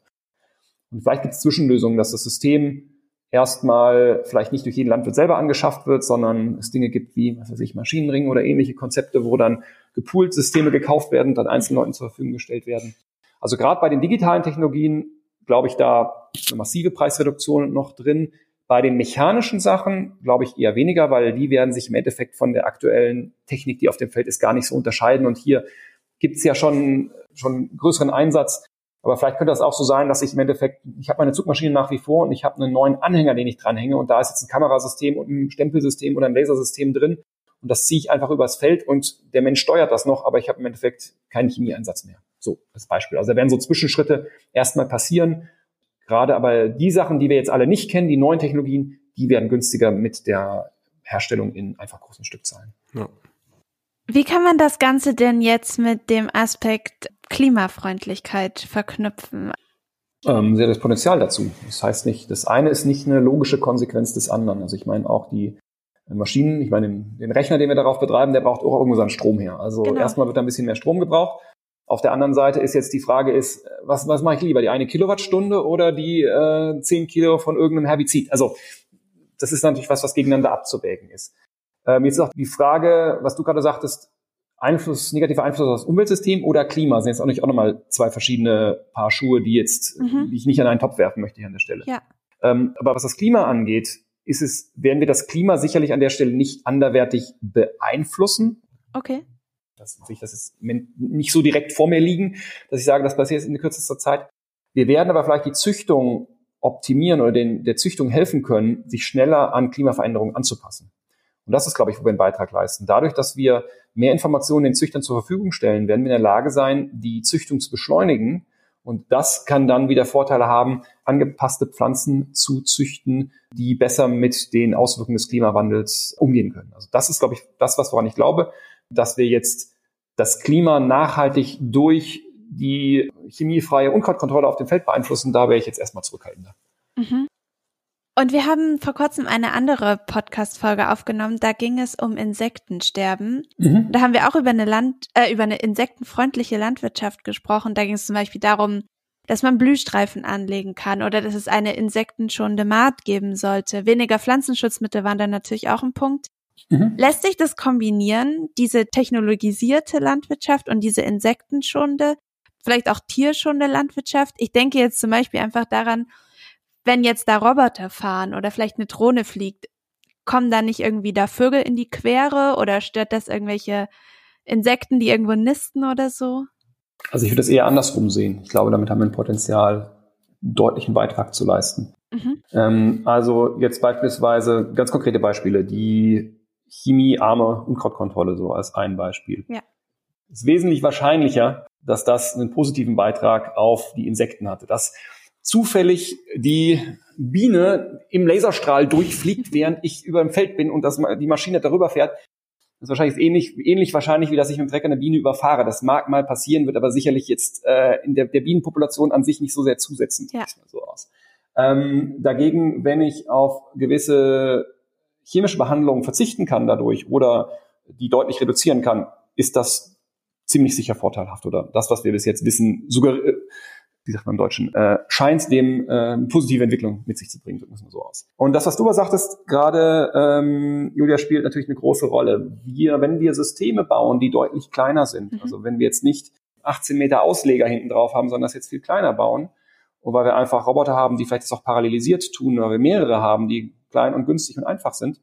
Und vielleicht gibt es Zwischenlösungen, dass das System erstmal vielleicht nicht durch jeden Landwirt selber angeschafft wird, sondern es Dinge gibt wie, was weiß ich, Maschinenring oder ähnliche Konzepte, wo dann gepoolt Systeme gekauft werden, dann einzelnen Leuten zur Verfügung gestellt werden. Also gerade bei den digitalen Technologien glaube ich da eine massive Preisreduktion noch drin. Bei den mechanischen Sachen glaube ich eher weniger, weil die werden sich im Endeffekt von der aktuellen Technik, die auf dem Feld ist, gar nicht so unterscheiden. Und hier gibt es ja schon, schon größeren Einsatz aber vielleicht könnte das auch so sein, dass ich im Endeffekt, ich habe meine Zugmaschine nach wie vor und ich habe einen neuen Anhänger, den ich dranhänge und da ist jetzt ein Kamerasystem und ein Stempelsystem oder ein Lasersystem drin und das ziehe ich einfach übers Feld und der Mensch steuert das noch, aber ich habe im Endeffekt keinen Chemieeinsatz mehr. So, als Beispiel. Also da werden so Zwischenschritte erstmal passieren. Gerade aber die Sachen, die wir jetzt alle nicht kennen, die neuen Technologien, die werden günstiger mit der Herstellung in einfach großen Stückzahlen. Ja. Wie kann man das Ganze denn jetzt mit dem Aspekt Klimafreundlichkeit verknüpfen? Ähm, sehr das Potenzial dazu. Das heißt nicht, das eine ist nicht eine logische Konsequenz des anderen. Also ich meine auch die Maschinen, ich meine den, den Rechner, den wir darauf betreiben, der braucht auch irgendwo seinen Strom her. Also genau. erstmal wird da ein bisschen mehr Strom gebraucht. Auf der anderen Seite ist jetzt die Frage ist, was, was mache ich lieber, die eine Kilowattstunde oder die äh, 10 Kilo von irgendeinem Herbizid? Also das ist natürlich was, was gegeneinander abzuwägen ist. Ähm, jetzt ist auch die Frage, was du gerade sagtest, Einfluss, negativer Einfluss auf das Umweltsystem oder Klima sind jetzt auch nicht auch nochmal zwei verschiedene Paar Schuhe, die jetzt, mhm. die ich nicht an einen Topf werfen möchte hier an der Stelle. Ja. Ähm, aber was das Klima angeht, ist es, werden wir das Klima sicherlich an der Stelle nicht anderwertig beeinflussen. Okay. Das ich das ist nicht so direkt vor mir liegen, dass ich sage, das passiert in kürzester Zeit. Wir werden aber vielleicht die Züchtung optimieren oder den, der Züchtung helfen können, sich schneller an Klimaveränderungen anzupassen. Und das ist, glaube ich, wo wir einen Beitrag leisten. Dadurch, dass wir mehr Informationen den Züchtern zur Verfügung stellen, werden wir in der Lage sein, die Züchtung zu beschleunigen. Und das kann dann wieder Vorteile haben, angepasste Pflanzen zu züchten, die besser mit den Auswirkungen des Klimawandels umgehen können. Also das ist, glaube ich, das, was woran ich glaube, dass wir jetzt das Klima nachhaltig durch die chemiefreie Unkrautkontrolle auf dem Feld beeinflussen. Da wäre ich jetzt erstmal zurückhaltender. Mhm. Und wir haben vor kurzem eine andere Podcast-Folge aufgenommen. Da ging es um Insektensterben. Mhm. Da haben wir auch über eine Land, äh, über eine insektenfreundliche Landwirtschaft gesprochen. Da ging es zum Beispiel darum, dass man Blühstreifen anlegen kann oder dass es eine insektenschonende Maat geben sollte. Weniger Pflanzenschutzmittel waren da natürlich auch ein Punkt. Mhm. Lässt sich das kombinieren, diese technologisierte Landwirtschaft und diese insektenschonende, vielleicht auch tierschonende Landwirtschaft? Ich denke jetzt zum Beispiel einfach daran, wenn jetzt da Roboter fahren oder vielleicht eine Drohne fliegt, kommen da nicht irgendwie da Vögel in die Quere oder stört das irgendwelche Insekten, die irgendwo nisten oder so? Also ich würde das eher andersrum sehen. Ich glaube, damit haben wir ein Potenzial, deutlichen Beitrag zu leisten. Mhm. Ähm, also jetzt beispielsweise ganz konkrete Beispiele, die chemiearme Unkrautkontrolle so als ein Beispiel. Ja. Es ist wesentlich wahrscheinlicher, dass das einen positiven Beitrag auf die Insekten hatte. Das zufällig die Biene im Laserstrahl durchfliegt, während ich über dem Feld bin und das, die Maschine darüber fährt. Das ist wahrscheinlich ähnlich, ähnlich wahrscheinlich, wie dass ich mit dem Trecker eine Biene überfahre. Das mag mal passieren, wird aber sicherlich jetzt äh, in der, der Bienenpopulation an sich nicht so sehr zusetzen. Ja. So aus. Ähm, dagegen, wenn ich auf gewisse chemische Behandlungen verzichten kann dadurch oder die deutlich reduzieren kann, ist das ziemlich sicher vorteilhaft oder das, was wir bis jetzt wissen, sogar wie sagt man im Deutschen, äh, scheint dem äh, positive Entwicklung mit sich zu bringen, drücken wir es mal so aus. Und das, was du aber sagtest, gerade ähm, Julia spielt natürlich eine große Rolle. Wir, wenn wir Systeme bauen, die deutlich kleiner sind, mhm. also wenn wir jetzt nicht 18 Meter Ausleger hinten drauf haben, sondern das jetzt viel kleiner bauen, und weil wir einfach Roboter haben, die vielleicht das auch parallelisiert tun, oder wir mehrere haben, die klein und günstig und einfach sind,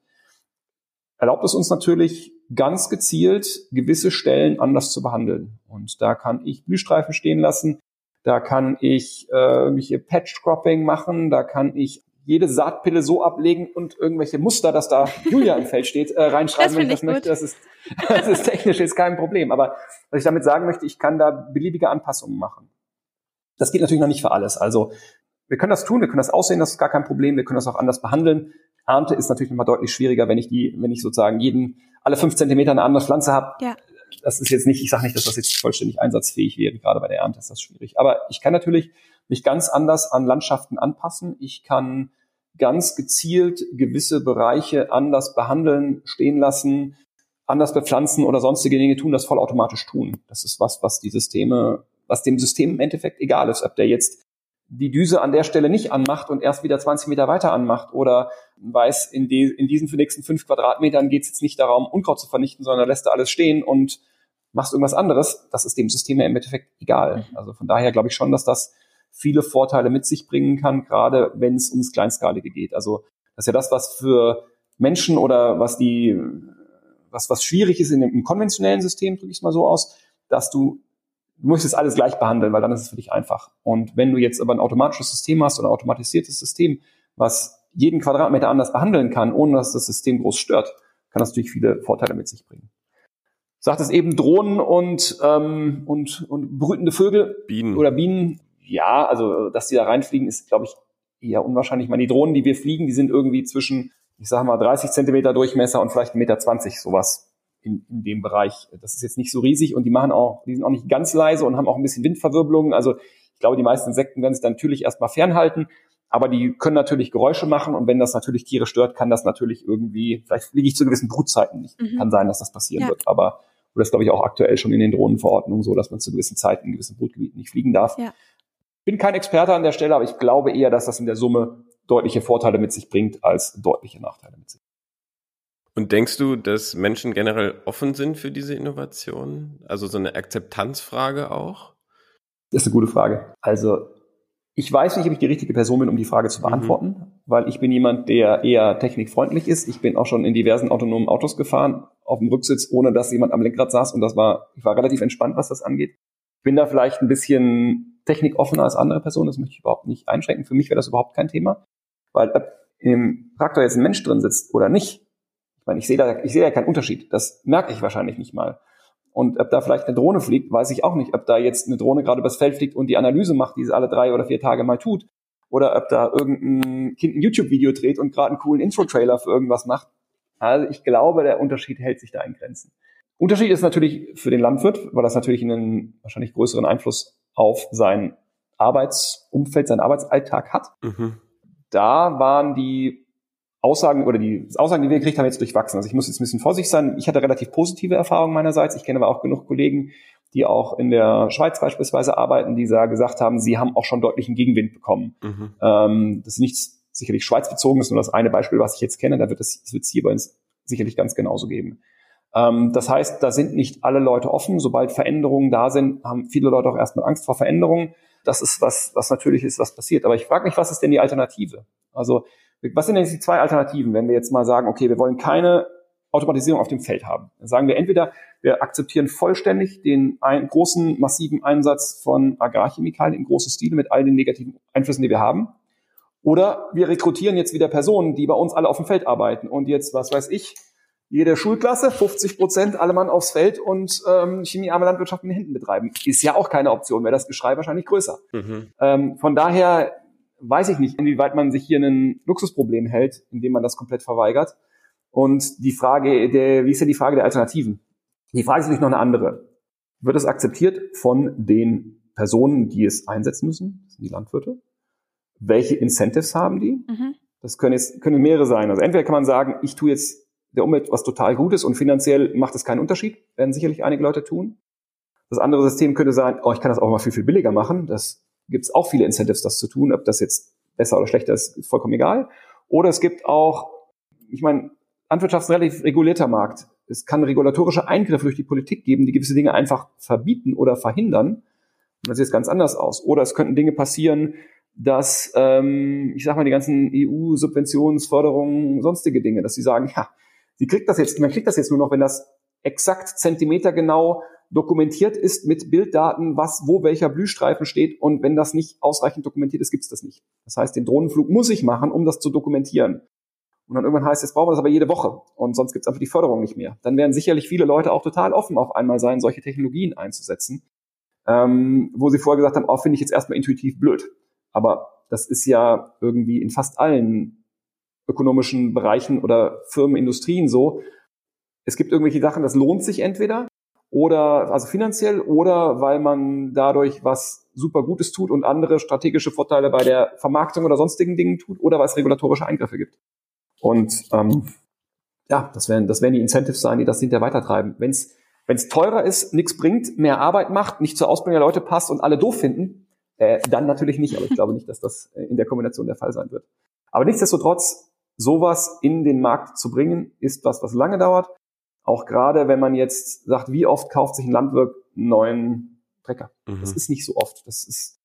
erlaubt es uns natürlich ganz gezielt gewisse Stellen anders zu behandeln. Und da kann ich Blühstreifen stehen lassen, da kann ich äh, irgendwelche Patch-Cropping machen, da kann ich jede Saatpille so ablegen und irgendwelche Muster, dass da Julia im Feld steht, äh, reinschreiben, wenn ich das möchte. Das ist, das ist technisch jetzt kein Problem. Aber was ich damit sagen möchte, ich kann da beliebige Anpassungen machen. Das geht natürlich noch nicht für alles. Also wir können das tun, wir können das aussehen, das ist gar kein Problem, wir können das auch anders behandeln. Ernte ist natürlich nochmal deutlich schwieriger, wenn ich die, wenn ich sozusagen jeden, alle fünf Zentimeter eine andere Pflanze habe. Ja. Das ist jetzt nicht, ich sage nicht, dass das jetzt vollständig einsatzfähig wäre, gerade bei der Ernte ist das schwierig. Aber ich kann natürlich mich ganz anders an Landschaften anpassen. Ich kann ganz gezielt gewisse Bereiche anders behandeln, stehen lassen, anders bepflanzen oder sonstige Dinge tun, das vollautomatisch tun. Das ist was, was die Systeme, was dem System im Endeffekt egal ist, ob der jetzt die Düse an der Stelle nicht anmacht und erst wieder 20 Meter weiter anmacht oder weiß, in, die, in diesen nächsten fünf Quadratmetern geht es jetzt nicht darum, Unkraut zu vernichten, sondern lässt er alles stehen und machst irgendwas anderes. Das ist dem System ja im Endeffekt egal. Mhm. Also von daher glaube ich schon, dass das viele Vorteile mit sich bringen kann, gerade wenn es ums Kleinskalige geht. Also das ist ja das, was für Menschen oder was die, was, was schwierig ist in dem, im konventionellen System, drücke ich es mal so aus, dass du, du musst es alles gleich behandeln, weil dann ist es für dich einfach. Und wenn du jetzt aber ein automatisches System hast oder ein automatisiertes System, was jeden Quadratmeter anders behandeln kann, ohne dass das System groß stört, kann das natürlich viele Vorteile mit sich bringen. Sagt es eben Drohnen und, ähm, und, und brütende Vögel Bienen. oder Bienen ja, also dass die da reinfliegen, ist, glaube ich, eher unwahrscheinlich. Ich meine, die Drohnen, die wir fliegen, die sind irgendwie zwischen, ich sage mal, 30 Zentimeter Durchmesser und vielleicht 1,20 Meter, sowas in, in dem Bereich. Das ist jetzt nicht so riesig und die machen auch, die sind auch nicht ganz leise und haben auch ein bisschen Windverwirbelungen. Also ich glaube, die meisten Insekten werden sich dann natürlich erstmal fernhalten, aber die können natürlich Geräusche machen und wenn das natürlich Tiere stört, kann das natürlich irgendwie, vielleicht fliege ich zu gewissen Brutzeiten nicht. Mhm. Kann sein, dass das passieren ja. wird, aber oder ist, glaube ich, auch aktuell schon in den Drohnenverordnungen so, dass man zu gewissen Zeiten in gewissen Brutgebieten nicht fliegen darf. Ja bin kein Experte an der Stelle, aber ich glaube eher, dass das in der Summe deutliche Vorteile mit sich bringt als deutliche Nachteile mit sich. Und denkst du, dass Menschen generell offen sind für diese Innovationen? Also so eine Akzeptanzfrage auch? Das ist eine gute Frage. Also ich weiß nicht, ob ich die richtige Person bin, um die Frage zu beantworten, mhm. weil ich bin jemand, der eher technikfreundlich ist. Ich bin auch schon in diversen autonomen Autos gefahren, auf dem Rücksitz, ohne dass jemand am Lenkrad saß und das war, ich war relativ entspannt, was das angeht. Ich bin da vielleicht ein bisschen technikoffener als andere Personen, das möchte ich überhaupt nicht einschränken. Für mich wäre das überhaupt kein Thema, weil ob im Traktor jetzt ein Mensch drin sitzt oder nicht, ich meine, ich sehe da, ich sehe da keinen Unterschied. Das merke ich wahrscheinlich nicht mal. Und ob da vielleicht eine Drohne fliegt, weiß ich auch nicht. Ob da jetzt eine Drohne gerade übers Feld fliegt und die Analyse macht, die sie alle drei oder vier Tage mal tut. Oder ob da irgendein Kind ein YouTube-Video dreht und gerade einen coolen Intro-Trailer für irgendwas macht. Also ich glaube, der Unterschied hält sich da in Grenzen. Unterschied ist natürlich für den Landwirt, weil das natürlich einen wahrscheinlich größeren Einfluss auf sein Arbeitsumfeld, seinen Arbeitsalltag hat. Mhm. Da waren die Aussagen oder die Aussagen, die wir gekriegt haben, jetzt durchwachsen. Also ich muss jetzt ein bisschen vorsichtig sein. Ich hatte relativ positive Erfahrungen meinerseits. Ich kenne aber auch genug Kollegen, die auch in der Schweiz beispielsweise arbeiten, die da gesagt haben, sie haben auch schon deutlichen Gegenwind bekommen. Mhm. Ähm, das ist nichts sicherlich schweizbezogen, das ist nur das eine Beispiel, was ich jetzt kenne. Da wird es, das wird es hier bei uns sicherlich ganz genauso geben. Ähm, das heißt, da sind nicht alle Leute offen. Sobald Veränderungen da sind, haben viele Leute auch erstmal Angst vor Veränderungen. Das ist was, was natürlich ist, was passiert. Aber ich frage mich, was ist denn die Alternative? Also, was sind denn die zwei Alternativen, wenn wir jetzt mal sagen, okay, wir wollen keine Automatisierung auf dem Feld haben? Dann sagen wir entweder, wir akzeptieren vollständig den ein, großen, massiven Einsatz von Agrarchemikalien in großem Stile mit all den negativen Einflüssen, die wir haben. Oder wir rekrutieren jetzt wieder Personen, die bei uns alle auf dem Feld arbeiten und jetzt, was weiß ich, jede Schulklasse, 50 Prozent, alle Mann aufs Feld und ähm, chemiearme Landwirtschaft mit den Händen betreiben. Ist ja auch keine Option, wäre das Geschrei wahrscheinlich größer. Mhm. Ähm, von daher weiß ich nicht, inwieweit man sich hier ein Luxusproblem hält, indem man das komplett verweigert. Und die Frage, der, wie ist denn die Frage der Alternativen? Die Frage ist natürlich noch eine andere. Wird es akzeptiert von den Personen, die es einsetzen müssen? Das sind die Landwirte. Welche Incentives haben die? Mhm. Das können jetzt können mehrere sein. Also entweder kann man sagen, ich tue jetzt der Umwelt was total Gutes und finanziell macht es keinen Unterschied, werden sicherlich einige Leute tun. Das andere System könnte sein, oh, ich kann das auch mal viel, viel billiger machen. Das gibt es auch viele Incentives, das zu tun. Ob das jetzt besser oder schlechter ist, ist vollkommen egal. Oder es gibt auch, ich meine, Landwirtschaft ist ein relativ regulierter Markt. Es kann regulatorische Eingriffe durch die Politik geben, die gewisse Dinge einfach verbieten oder verhindern. Und das sieht jetzt ganz anders aus. Oder es könnten Dinge passieren, dass, ähm, ich sag mal, die ganzen EU-Subventionsförderungen, sonstige Dinge, dass sie sagen, ja, Sie kriegt das jetzt, man kriegt das jetzt nur noch, wenn das exakt zentimetergenau dokumentiert ist mit Bilddaten, was wo welcher Blühstreifen steht. Und wenn das nicht ausreichend dokumentiert ist, gibt's das nicht. Das heißt, den Drohnenflug muss ich machen, um das zu dokumentieren. Und dann irgendwann heißt, jetzt brauchen wir das aber jede Woche und sonst gibt's einfach die Förderung nicht mehr. Dann werden sicherlich viele Leute auch total offen auf einmal sein, solche Technologien einzusetzen, ähm, wo sie vorher gesagt haben, oh, finde ich jetzt erstmal intuitiv blöd. Aber das ist ja irgendwie in fast allen ökonomischen Bereichen oder Firmen, Industrien so. Es gibt irgendwelche Sachen, das lohnt sich entweder oder also finanziell oder weil man dadurch was super Gutes tut und andere strategische Vorteile bei der Vermarktung oder sonstigen Dingen tut oder weil es regulatorische Eingriffe gibt. Und ähm, ja, das werden, das werden die Incentives sein, die das hinterher weitertreiben. Wenn es teurer ist, nichts bringt, mehr Arbeit macht, nicht zur Ausbildung der Leute passt und alle doof finden, äh, dann natürlich nicht. Aber ich glaube nicht, dass das äh, in der Kombination der Fall sein wird. Aber nichtsdestotrotz, sowas in den Markt zu bringen, ist was, was lange dauert. Auch gerade, wenn man jetzt sagt, wie oft kauft sich ein Landwirt einen neuen Trecker? Mhm. Das ist nicht so oft. Das ist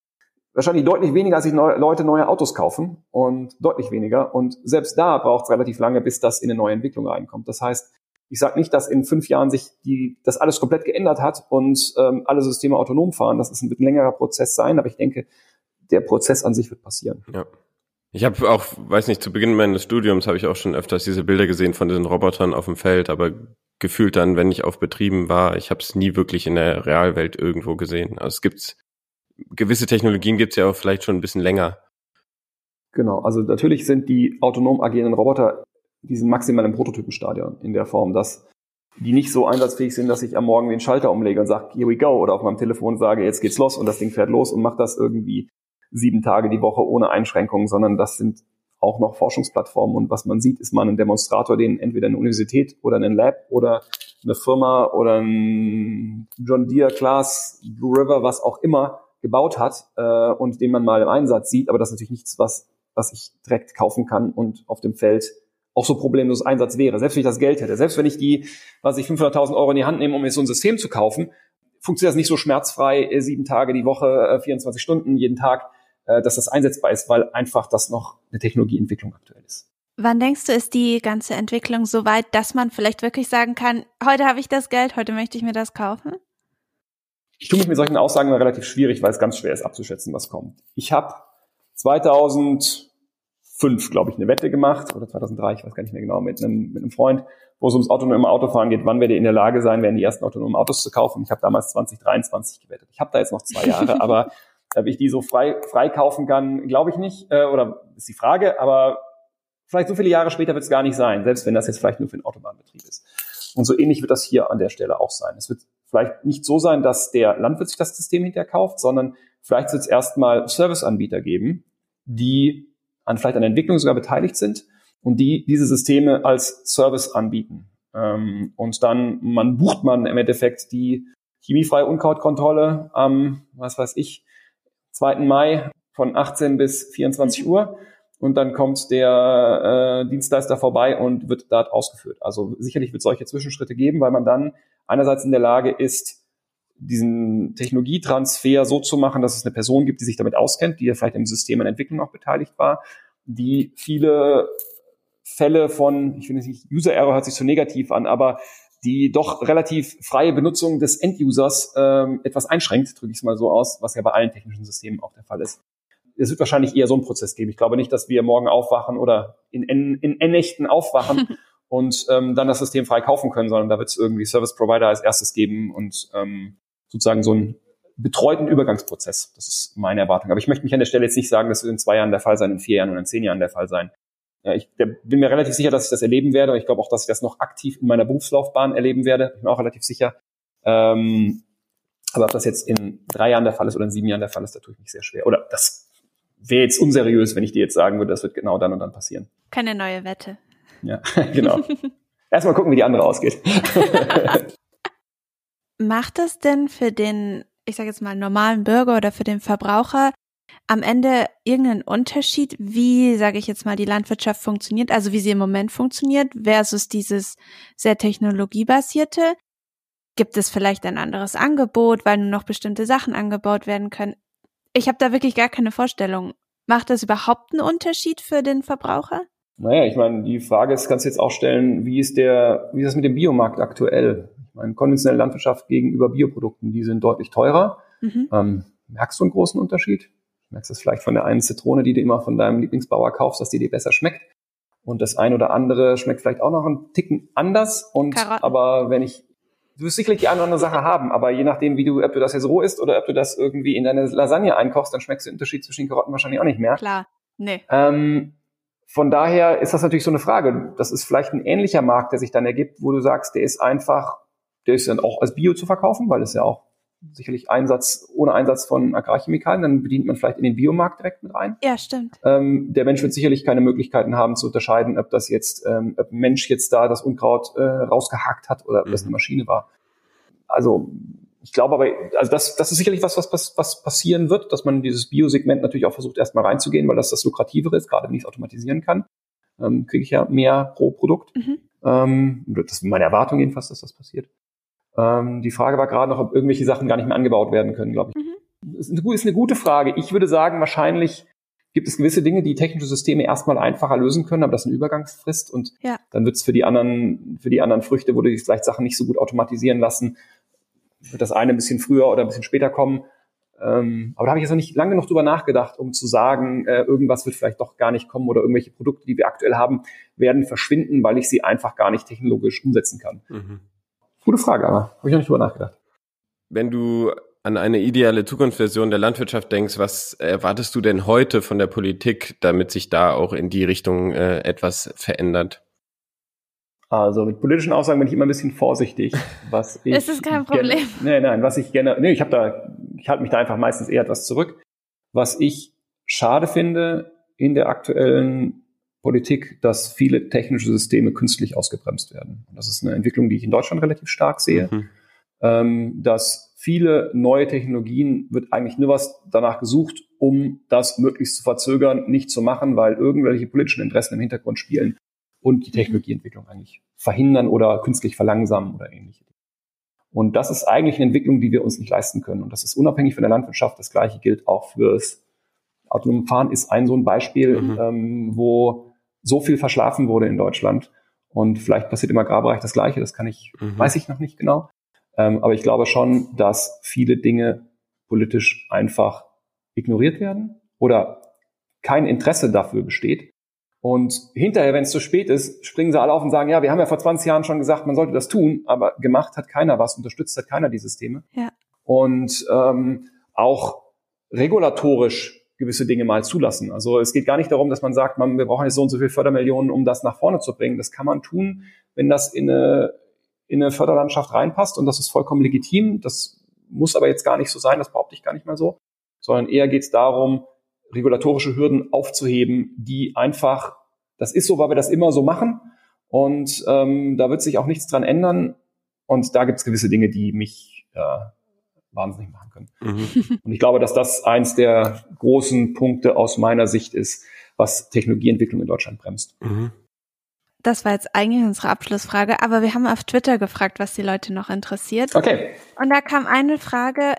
wahrscheinlich deutlich weniger, als sich neu, Leute neue Autos kaufen und deutlich weniger. Und selbst da braucht es relativ lange, bis das in eine neue Entwicklung reinkommt. Das heißt, ich sage nicht, dass in fünf Jahren sich die, das alles komplett geändert hat und ähm, alle Systeme autonom fahren. Das ist ein, wird ein längerer Prozess sein, aber ich denke, der Prozess an sich wird passieren. Ja. Ich habe auch, weiß nicht, zu Beginn meines Studiums habe ich auch schon öfters diese Bilder gesehen von diesen Robotern auf dem Feld, aber gefühlt dann, wenn ich auf Betrieben war, ich habe es nie wirklich in der Realwelt irgendwo gesehen. Also es gibt gewisse Technologien gibt es ja auch vielleicht schon ein bisschen länger. Genau, also natürlich sind die autonom agierenden Roboter, die sind maximal im Prototypenstadion in der Form, dass die nicht so einsatzfähig sind, dass ich am Morgen den Schalter umlege und sage, here we go, oder auf meinem Telefon sage, jetzt geht's los und das Ding fährt los und macht das irgendwie sieben Tage die Woche ohne Einschränkungen, sondern das sind auch noch Forschungsplattformen. Und was man sieht, ist man ein Demonstrator, den entweder eine Universität oder ein Lab oder eine Firma oder ein John Deere, Class, Blue River, was auch immer gebaut hat äh, und den man mal im Einsatz sieht, aber das ist natürlich nichts, was, was ich direkt kaufen kann und auf dem Feld auch so problemlos Einsatz wäre, selbst wenn ich das Geld hätte. Selbst wenn ich die, was ich 500.000 Euro in die Hand nehme, um jetzt so ein System zu kaufen, funktioniert das nicht so schmerzfrei, äh, sieben Tage die Woche, äh, 24 Stunden jeden Tag, äh, dass das einsetzbar ist, weil einfach das noch eine Technologieentwicklung aktuell ist. Wann denkst du, ist die ganze Entwicklung so weit, dass man vielleicht wirklich sagen kann, heute habe ich das Geld, heute möchte ich mir das kaufen? Ich tue mich mit solchen Aussagen immer relativ schwierig, weil es ganz schwer ist abzuschätzen, was kommt. Ich habe 2005, glaube ich, eine Wette gemacht, oder 2003, ich weiß gar nicht mehr genau, mit einem, mit einem Freund, wo es ums autonome Autofahren geht, wann werdet ihr in der Lage sein, werden die ersten autonomen Autos zu kaufen. Ich habe damals 2023 gewettet. Ich habe da jetzt noch zwei Jahre, aber ob ich die so frei, frei kaufen kann, glaube ich nicht. Äh, oder ist die Frage, aber vielleicht so viele Jahre später wird es gar nicht sein, selbst wenn das jetzt vielleicht nur für den Autobahnbetrieb ist. Und so ähnlich wird das hier an der Stelle auch sein. Es wird vielleicht nicht so sein, dass der Landwirt sich das System hinterher kauft, sondern vielleicht wird es erstmal Serviceanbieter geben, die an vielleicht an der Entwicklung sogar beteiligt sind und die diese Systeme als Service anbieten. Ähm, und dann man bucht man im Endeffekt die chemiefreie Unkrautkontrolle am, was weiß ich, 2. Mai von 18 bis 24 Uhr und dann kommt der äh, Dienstleister vorbei und wird dort ausgeführt. Also sicherlich wird es solche Zwischenschritte geben, weil man dann einerseits in der Lage ist, diesen Technologietransfer so zu machen, dass es eine Person gibt, die sich damit auskennt, die ja vielleicht im System an Entwicklung auch beteiligt war, die viele Fälle von, ich finde nicht, User Error hört sich so negativ an, aber die doch relativ freie Benutzung des Endusers ähm, etwas einschränkt, drücke ich es mal so aus, was ja bei allen technischen Systemen auch der Fall ist es wird wahrscheinlich eher so einen Prozess geben. Ich glaube nicht, dass wir morgen aufwachen oder in, in, in Nächten aufwachen und ähm, dann das System frei kaufen können, sondern da wird es irgendwie Service Provider als erstes geben und ähm, sozusagen so einen betreuten Übergangsprozess. Das ist meine Erwartung. Aber ich möchte mich an der Stelle jetzt nicht sagen, das wird in zwei Jahren der Fall sein, in vier Jahren oder in zehn Jahren der Fall sein. Ja, ich bin mir relativ sicher, dass ich das erleben werde. Und ich glaube auch, dass ich das noch aktiv in meiner Berufslaufbahn erleben werde. Ich bin auch relativ sicher. Ähm, aber ob das jetzt in drei Jahren der Fall ist oder in sieben Jahren der Fall ist, da tue ich mich sehr schwer. Oder das wäre jetzt unseriös, wenn ich dir jetzt sagen würde, das wird genau dann und dann passieren. Keine neue Wette. Ja, genau. Erstmal gucken, wie die andere ausgeht. Macht es denn für den, ich sage jetzt mal, normalen Bürger oder für den Verbraucher am Ende irgendeinen Unterschied, wie, sage ich jetzt mal, die Landwirtschaft funktioniert, also wie sie im Moment funktioniert, versus dieses sehr technologiebasierte? Gibt es vielleicht ein anderes Angebot, weil nur noch bestimmte Sachen angebaut werden können? Ich habe da wirklich gar keine Vorstellung. Macht das überhaupt einen Unterschied für den Verbraucher? Naja, ich meine, die Frage ist, kannst du jetzt auch stellen, wie ist der, wie ist das mit dem Biomarkt aktuell? Ich meine, konventionelle Landwirtschaft gegenüber Bioprodukten, die sind deutlich teurer. Mhm. Ähm, merkst du einen großen Unterschied? Merkst es vielleicht von der einen Zitrone, die du immer von deinem Lieblingsbauer kaufst, dass die dir besser schmeckt? Und das ein oder andere schmeckt vielleicht auch noch einen Ticken anders. Und Karotten. aber wenn ich, du wirst sicherlich die eine oder andere Sache haben, aber je nachdem, wie du, ob du das jetzt roh isst oder ob du das irgendwie in deine Lasagne einkochst, dann schmeckst du den Unterschied zwischen den Karotten wahrscheinlich auch nicht mehr. Klar, nee. Ähm, von daher ist das natürlich so eine Frage. Das ist vielleicht ein ähnlicher Markt, der sich dann ergibt, wo du sagst, der ist einfach, der ist dann auch als Bio zu verkaufen, weil es ja auch sicherlich Einsatz, ohne Einsatz von Agrarchemikalien, dann bedient man vielleicht in den Biomarkt direkt mit rein. Ja, stimmt. Ähm, der Mensch wird sicherlich keine Möglichkeiten haben zu unterscheiden, ob das jetzt, ähm, ob ein Mensch jetzt da das Unkraut äh, rausgehakt hat oder ob mhm. das eine Maschine war. Also ich glaube aber, also das, das ist sicherlich was, was, was passieren wird, dass man dieses Biosegment natürlich auch versucht, erstmal reinzugehen, weil das das Lukrativere ist, gerade wenn ich es automatisieren kann, ähm, kriege ich ja mehr pro Produkt. Mhm. Ähm, das ist meine Erwartung jedenfalls, dass das passiert. Ähm, die Frage war gerade noch, ob irgendwelche Sachen gar nicht mehr angebaut werden können, glaube ich. Mhm. Ist, eine, ist eine gute Frage. Ich würde sagen, wahrscheinlich gibt es gewisse Dinge, die technische Systeme erstmal einfacher lösen können, aber das ist eine Übergangsfrist und ja. dann wird es für die anderen, für die anderen Früchte, wo du vielleicht Sachen nicht so gut automatisieren lassen, wird das eine ein bisschen früher oder ein bisschen später kommen. Ähm, aber da habe ich jetzt noch nicht lange noch drüber nachgedacht, um zu sagen, äh, irgendwas wird vielleicht doch gar nicht kommen oder irgendwelche Produkte, die wir aktuell haben, werden verschwinden, weil ich sie einfach gar nicht technologisch umsetzen kann. Mhm. Gute Frage, aber habe ich noch nicht drüber nachgedacht. Wenn du an eine ideale Zukunftsversion der Landwirtschaft denkst, was erwartest du denn heute von der Politik, damit sich da auch in die Richtung äh, etwas verändert? Also mit politischen Aussagen bin ich immer ein bisschen vorsichtig, was ich. Das ist kein Problem. Nein, nein, was ich gerne, nee, ich habe da, ich halte mich da einfach meistens eher etwas zurück. Was ich schade finde in der aktuellen Politik, dass viele technische Systeme künstlich ausgebremst werden. Und das ist eine Entwicklung, die ich in Deutschland relativ stark sehe, mhm. ähm, dass viele neue Technologien wird eigentlich nur was danach gesucht, um das möglichst zu verzögern, nicht zu machen, weil irgendwelche politischen Interessen im Hintergrund spielen und die mhm. Technologieentwicklung eigentlich verhindern oder künstlich verlangsamen oder ähnliche. Und das ist eigentlich eine Entwicklung, die wir uns nicht leisten können. Und das ist unabhängig von der Landwirtschaft. Das Gleiche gilt auch fürs autonome Fahren ist ein so ein Beispiel, mhm. ähm, wo so viel verschlafen wurde in Deutschland. Und vielleicht passiert im Agrarbereich das Gleiche, das kann ich, mhm. weiß ich noch nicht genau. Ähm, aber ich glaube schon, dass viele Dinge politisch einfach ignoriert werden oder kein Interesse dafür besteht. Und hinterher, wenn es zu spät ist, springen sie alle auf und sagen, ja, wir haben ja vor 20 Jahren schon gesagt, man sollte das tun, aber gemacht hat keiner was, unterstützt hat keiner die Systeme. Ja. Und ähm, auch regulatorisch gewisse Dinge mal zulassen. Also es geht gar nicht darum, dass man sagt, man, wir brauchen jetzt so und so viel Fördermillionen, um das nach vorne zu bringen. Das kann man tun, wenn das in eine, in eine Förderlandschaft reinpasst und das ist vollkommen legitim. Das muss aber jetzt gar nicht so sein, das behaupte ich gar nicht mal so, sondern eher geht es darum, regulatorische Hürden aufzuheben, die einfach, das ist so, weil wir das immer so machen und ähm, da wird sich auch nichts dran ändern und da gibt es gewisse Dinge, die mich äh, wahnsinnig machen können. Mhm. Und ich glaube, dass das eins der großen Punkte aus meiner Sicht ist, was Technologieentwicklung in Deutschland bremst. Mhm. Das war jetzt eigentlich unsere Abschlussfrage, aber wir haben auf Twitter gefragt, was die Leute noch interessiert. Okay. Und da kam eine Frage,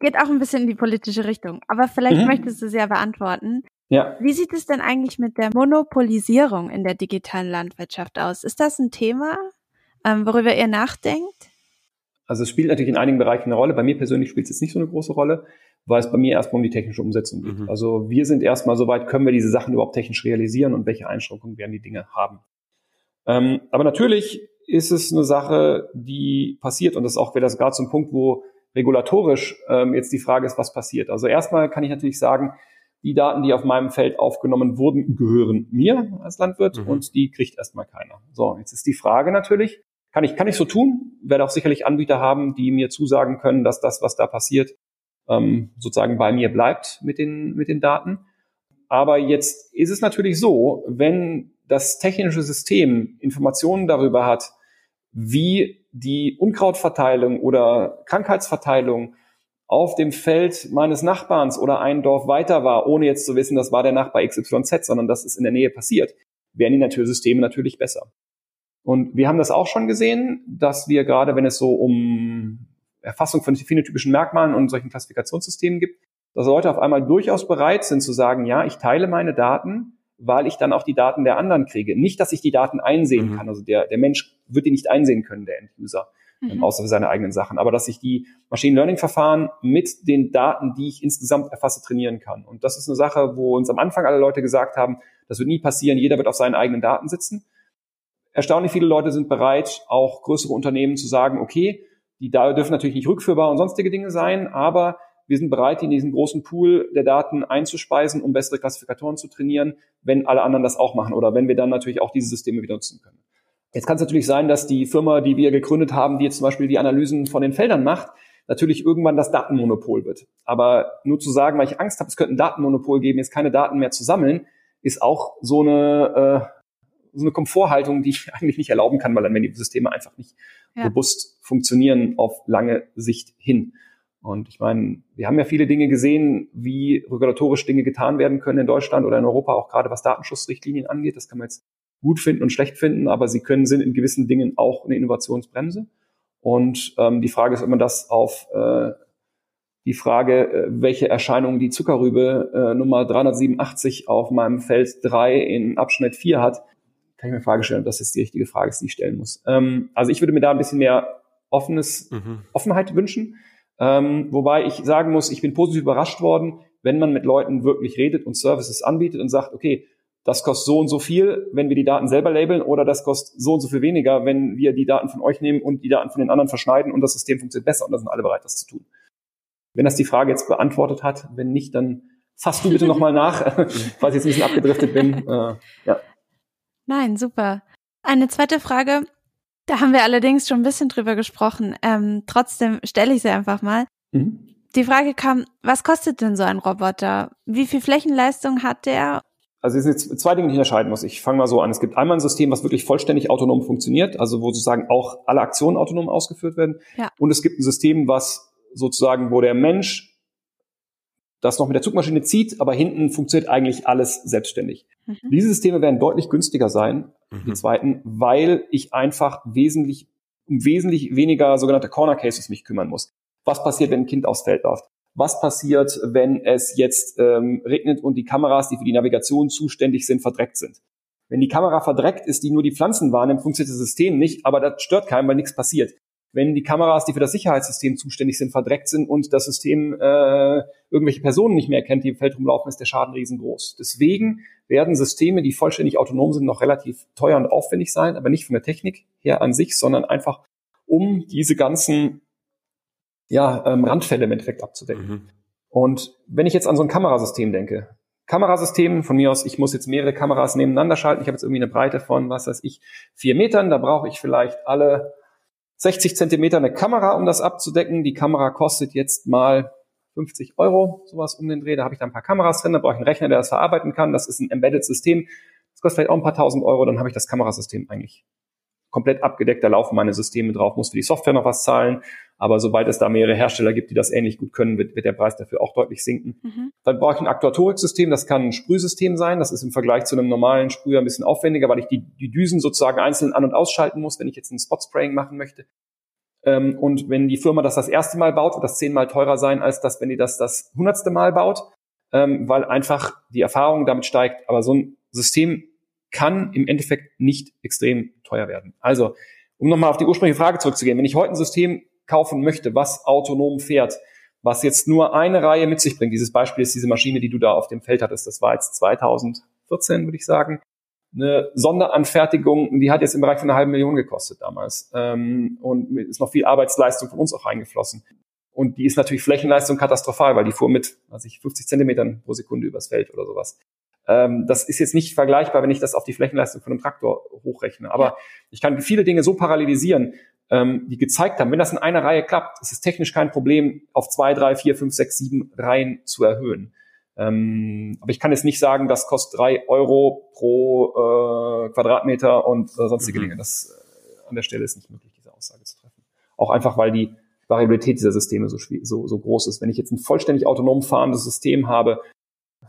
geht auch ein bisschen in die politische Richtung, aber vielleicht mhm. möchtest du sie ja beantworten. Ja. Wie sieht es denn eigentlich mit der Monopolisierung in der digitalen Landwirtschaft aus? Ist das ein Thema, ähm, worüber ihr nachdenkt? Also es spielt natürlich in einigen Bereichen eine Rolle. Bei mir persönlich spielt es jetzt nicht so eine große Rolle, weil es bei mir erstmal um die technische Umsetzung geht. Mhm. Also wir sind erstmal so weit, können wir diese Sachen überhaupt technisch realisieren und welche Einschränkungen werden die Dinge haben. Ähm, aber natürlich ist es eine Sache, die passiert und das ist auch wieder gerade zum Punkt, wo regulatorisch ähm, jetzt die Frage ist, was passiert. Also erstmal kann ich natürlich sagen, die Daten, die auf meinem Feld aufgenommen wurden, gehören mir als Landwirt mhm. und die kriegt erstmal keiner. So, jetzt ist die Frage natürlich, kann ich, kann ich so tun, werde auch sicherlich Anbieter haben, die mir zusagen können, dass das, was da passiert, ähm, sozusagen bei mir bleibt mit den, mit den Daten. Aber jetzt ist es natürlich so, wenn das technische System Informationen darüber hat, wie die Unkrautverteilung oder Krankheitsverteilung auf dem Feld meines Nachbarns oder ein Dorf weiter war, ohne jetzt zu wissen, das war der Nachbar XYZ, sondern das ist in der Nähe passiert, werden die Natursysteme natürlich besser. Und wir haben das auch schon gesehen, dass wir gerade, wenn es so um Erfassung von phänotypischen Merkmalen und solchen Klassifikationssystemen gibt, dass Leute auf einmal durchaus bereit sind zu sagen, ja, ich teile meine Daten weil ich dann auch die Daten der anderen kriege. Nicht, dass ich die Daten einsehen mhm. kann. Also der, der Mensch wird die nicht einsehen können, der End-User, ähm, mhm. außer für seine eigenen Sachen. Aber dass ich die Machine Learning-Verfahren mit den Daten, die ich insgesamt erfasse, trainieren kann. Und das ist eine Sache, wo uns am Anfang alle Leute gesagt haben, das wird nie passieren, jeder wird auf seinen eigenen Daten sitzen. Erstaunlich viele Leute sind bereit, auch größere Unternehmen zu sagen, okay, die da dürfen natürlich nicht rückführbar und sonstige Dinge sein, aber wir sind bereit, in diesen großen Pool der Daten einzuspeisen, um bessere Klassifikatoren zu trainieren, wenn alle anderen das auch machen oder wenn wir dann natürlich auch diese Systeme wieder nutzen können. Jetzt kann es natürlich sein, dass die Firma, die wir gegründet haben, die jetzt zum Beispiel die Analysen von den Feldern macht, natürlich irgendwann das Datenmonopol wird. Aber nur zu sagen, weil ich Angst habe, es könnte ein Datenmonopol geben, jetzt keine Daten mehr zu sammeln, ist auch so eine, äh, so eine Komforthaltung, die ich eigentlich nicht erlauben kann, weil dann werden die Systeme einfach nicht ja. robust funktionieren auf lange Sicht hin. Und ich meine, wir haben ja viele Dinge gesehen, wie regulatorisch Dinge getan werden können in Deutschland oder in Europa, auch gerade was Datenschutzrichtlinien angeht. Das kann man jetzt gut finden und schlecht finden, aber sie können sind in gewissen Dingen auch eine Innovationsbremse. Und ähm, die Frage ist, ob man das auf äh, die Frage, äh, welche Erscheinung die Zuckerrübe äh, Nummer 387 auf meinem Feld 3 in Abschnitt 4 hat, kann ich mir Frage stellen, ob das jetzt die richtige Frage ist, die ich stellen muss. Ähm, also ich würde mir da ein bisschen mehr offenes, mhm. Offenheit wünschen. Ähm, wobei ich sagen muss, ich bin positiv überrascht worden, wenn man mit Leuten wirklich redet und Services anbietet und sagt, okay, das kostet so und so viel, wenn wir die Daten selber labeln, oder das kostet so und so viel weniger, wenn wir die Daten von euch nehmen und die Daten von den anderen verschneiden und das System funktioniert besser und da sind alle bereit, das zu tun. Wenn das die Frage jetzt beantwortet hat, wenn nicht, dann fasst du bitte nochmal nach, falls ich jetzt ein bisschen abgedriftet bin. Äh, ja. Nein, super. Eine zweite Frage, da haben wir allerdings schon ein bisschen drüber gesprochen. Ähm, trotzdem stelle ich sie einfach mal. Mhm. Die Frage kam, was kostet denn so ein Roboter? Wie viel Flächenleistung hat der? Also es sind zwei Dinge, die ich unterscheiden muss. Ich fange mal so an. Es gibt einmal ein System, was wirklich vollständig autonom funktioniert, also wo sozusagen auch alle Aktionen autonom ausgeführt werden. Ja. Und es gibt ein System, was sozusagen, wo der Mensch das noch mit der Zugmaschine zieht, aber hinten funktioniert eigentlich alles selbstständig. Mhm. Diese Systeme werden deutlich günstiger sein, mhm. die zweiten, weil ich einfach wesentlich, um wesentlich weniger sogenannte Corner Cases mich kümmern muss. Was passiert, wenn ein Kind aufs Feld läuft? Was passiert, wenn es jetzt ähm, regnet und die Kameras, die für die Navigation zuständig sind, verdreckt sind? Wenn die Kamera verdreckt ist, die nur die Pflanzen wahrnimmt, funktioniert das System nicht, aber das stört keinen, weil nichts passiert wenn die Kameras, die für das Sicherheitssystem zuständig sind, verdreckt sind und das System äh, irgendwelche Personen nicht mehr erkennt, die im Feld rumlaufen, ist der Schaden riesengroß. Deswegen werden Systeme, die vollständig autonom sind, noch relativ teuer und aufwendig sein, aber nicht von der Technik her an sich, sondern einfach um diese ganzen ja, ähm, Randfälle im Endeffekt abzudecken. Mhm. Und wenn ich jetzt an so ein Kamerasystem denke, Kamerasystem, von mir aus, ich muss jetzt mehrere Kameras nebeneinander schalten, ich habe jetzt irgendwie eine Breite von, was weiß ich, vier Metern, da brauche ich vielleicht alle 60 Zentimeter eine Kamera, um das abzudecken. Die Kamera kostet jetzt mal 50 Euro, sowas um den Dreh. Da habe ich da ein paar Kameras drin, da brauche ich einen Rechner, der das verarbeiten kann. Das ist ein Embedded-System. Das kostet vielleicht auch ein paar tausend Euro, dann habe ich das Kamerasystem eigentlich komplett abgedeckt. Da laufen meine Systeme drauf, muss für die Software noch was zahlen. Aber sobald es da mehrere Hersteller gibt, die das ähnlich gut können, wird, wird der Preis dafür auch deutlich sinken. Mhm. Dann brauche ich ein Aktuatoriksystem, das kann ein Sprühsystem sein. Das ist im Vergleich zu einem normalen Sprüher ein bisschen aufwendiger, weil ich die, die Düsen sozusagen einzeln an- und ausschalten muss, wenn ich jetzt ein Spot-Spraying machen möchte. Ähm, und wenn die Firma das das erste Mal baut, wird das zehnmal teurer sein, als das, wenn die das das hundertste Mal baut, ähm, weil einfach die Erfahrung damit steigt. Aber so ein System kann im Endeffekt nicht extrem teuer werden. Also, um nochmal auf die ursprüngliche Frage zurückzugehen, wenn ich heute ein System kaufen möchte, was autonom fährt, was jetzt nur eine Reihe mit sich bringt. Dieses Beispiel ist diese Maschine, die du da auf dem Feld hattest. Das war jetzt 2014, würde ich sagen. Eine Sonderanfertigung, die hat jetzt im Bereich von einer halben Million gekostet damals. Ähm, und ist noch viel Arbeitsleistung von uns auch reingeflossen. Und die ist natürlich Flächenleistung katastrophal, weil die fuhr mit, weiß ich, 50 Zentimetern pro Sekunde übers Feld oder sowas. Ähm, das ist jetzt nicht vergleichbar, wenn ich das auf die Flächenleistung von einem Traktor hochrechne. Aber ich kann viele Dinge so parallelisieren, ähm, die gezeigt haben, wenn das in einer Reihe klappt, ist es technisch kein Problem, auf zwei, drei, vier, fünf, sechs, sieben Reihen zu erhöhen. Ähm, aber ich kann jetzt nicht sagen, das kostet drei Euro pro äh, Quadratmeter und äh, sonstige mhm. Dinge. Das äh, an der Stelle ist nicht möglich, diese Aussage zu treffen. Auch einfach, weil die Variabilität dieser Systeme so, so, so groß ist. Wenn ich jetzt ein vollständig autonom fahrendes System habe,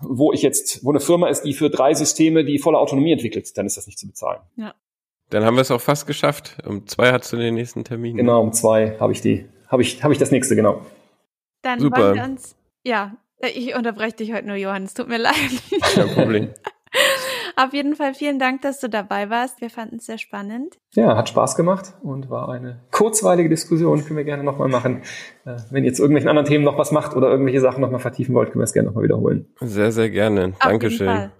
wo ich jetzt, wo eine Firma ist, die für drei Systeme die volle Autonomie entwickelt, dann ist das nicht zu bezahlen. Ja. Dann haben wir es auch fast geschafft. Um zwei hast du den nächsten Termin. Genau, um zwei habe ich die, habe ich, habe ich das nächste, genau. Dann Super. wollen wir uns, ja, ich unterbreche dich heute nur, Johannes, tut mir leid. Kein Problem. Auf jeden Fall vielen Dank, dass du dabei warst. Wir fanden es sehr spannend. Ja, hat Spaß gemacht und war eine kurzweilige Diskussion. Können wir gerne nochmal machen. Äh, wenn ihr jetzt irgendwelchen anderen Themen noch was macht oder irgendwelche Sachen nochmal vertiefen wollt, können wir es gerne nochmal wiederholen. Sehr, sehr gerne. Auf Dankeschön.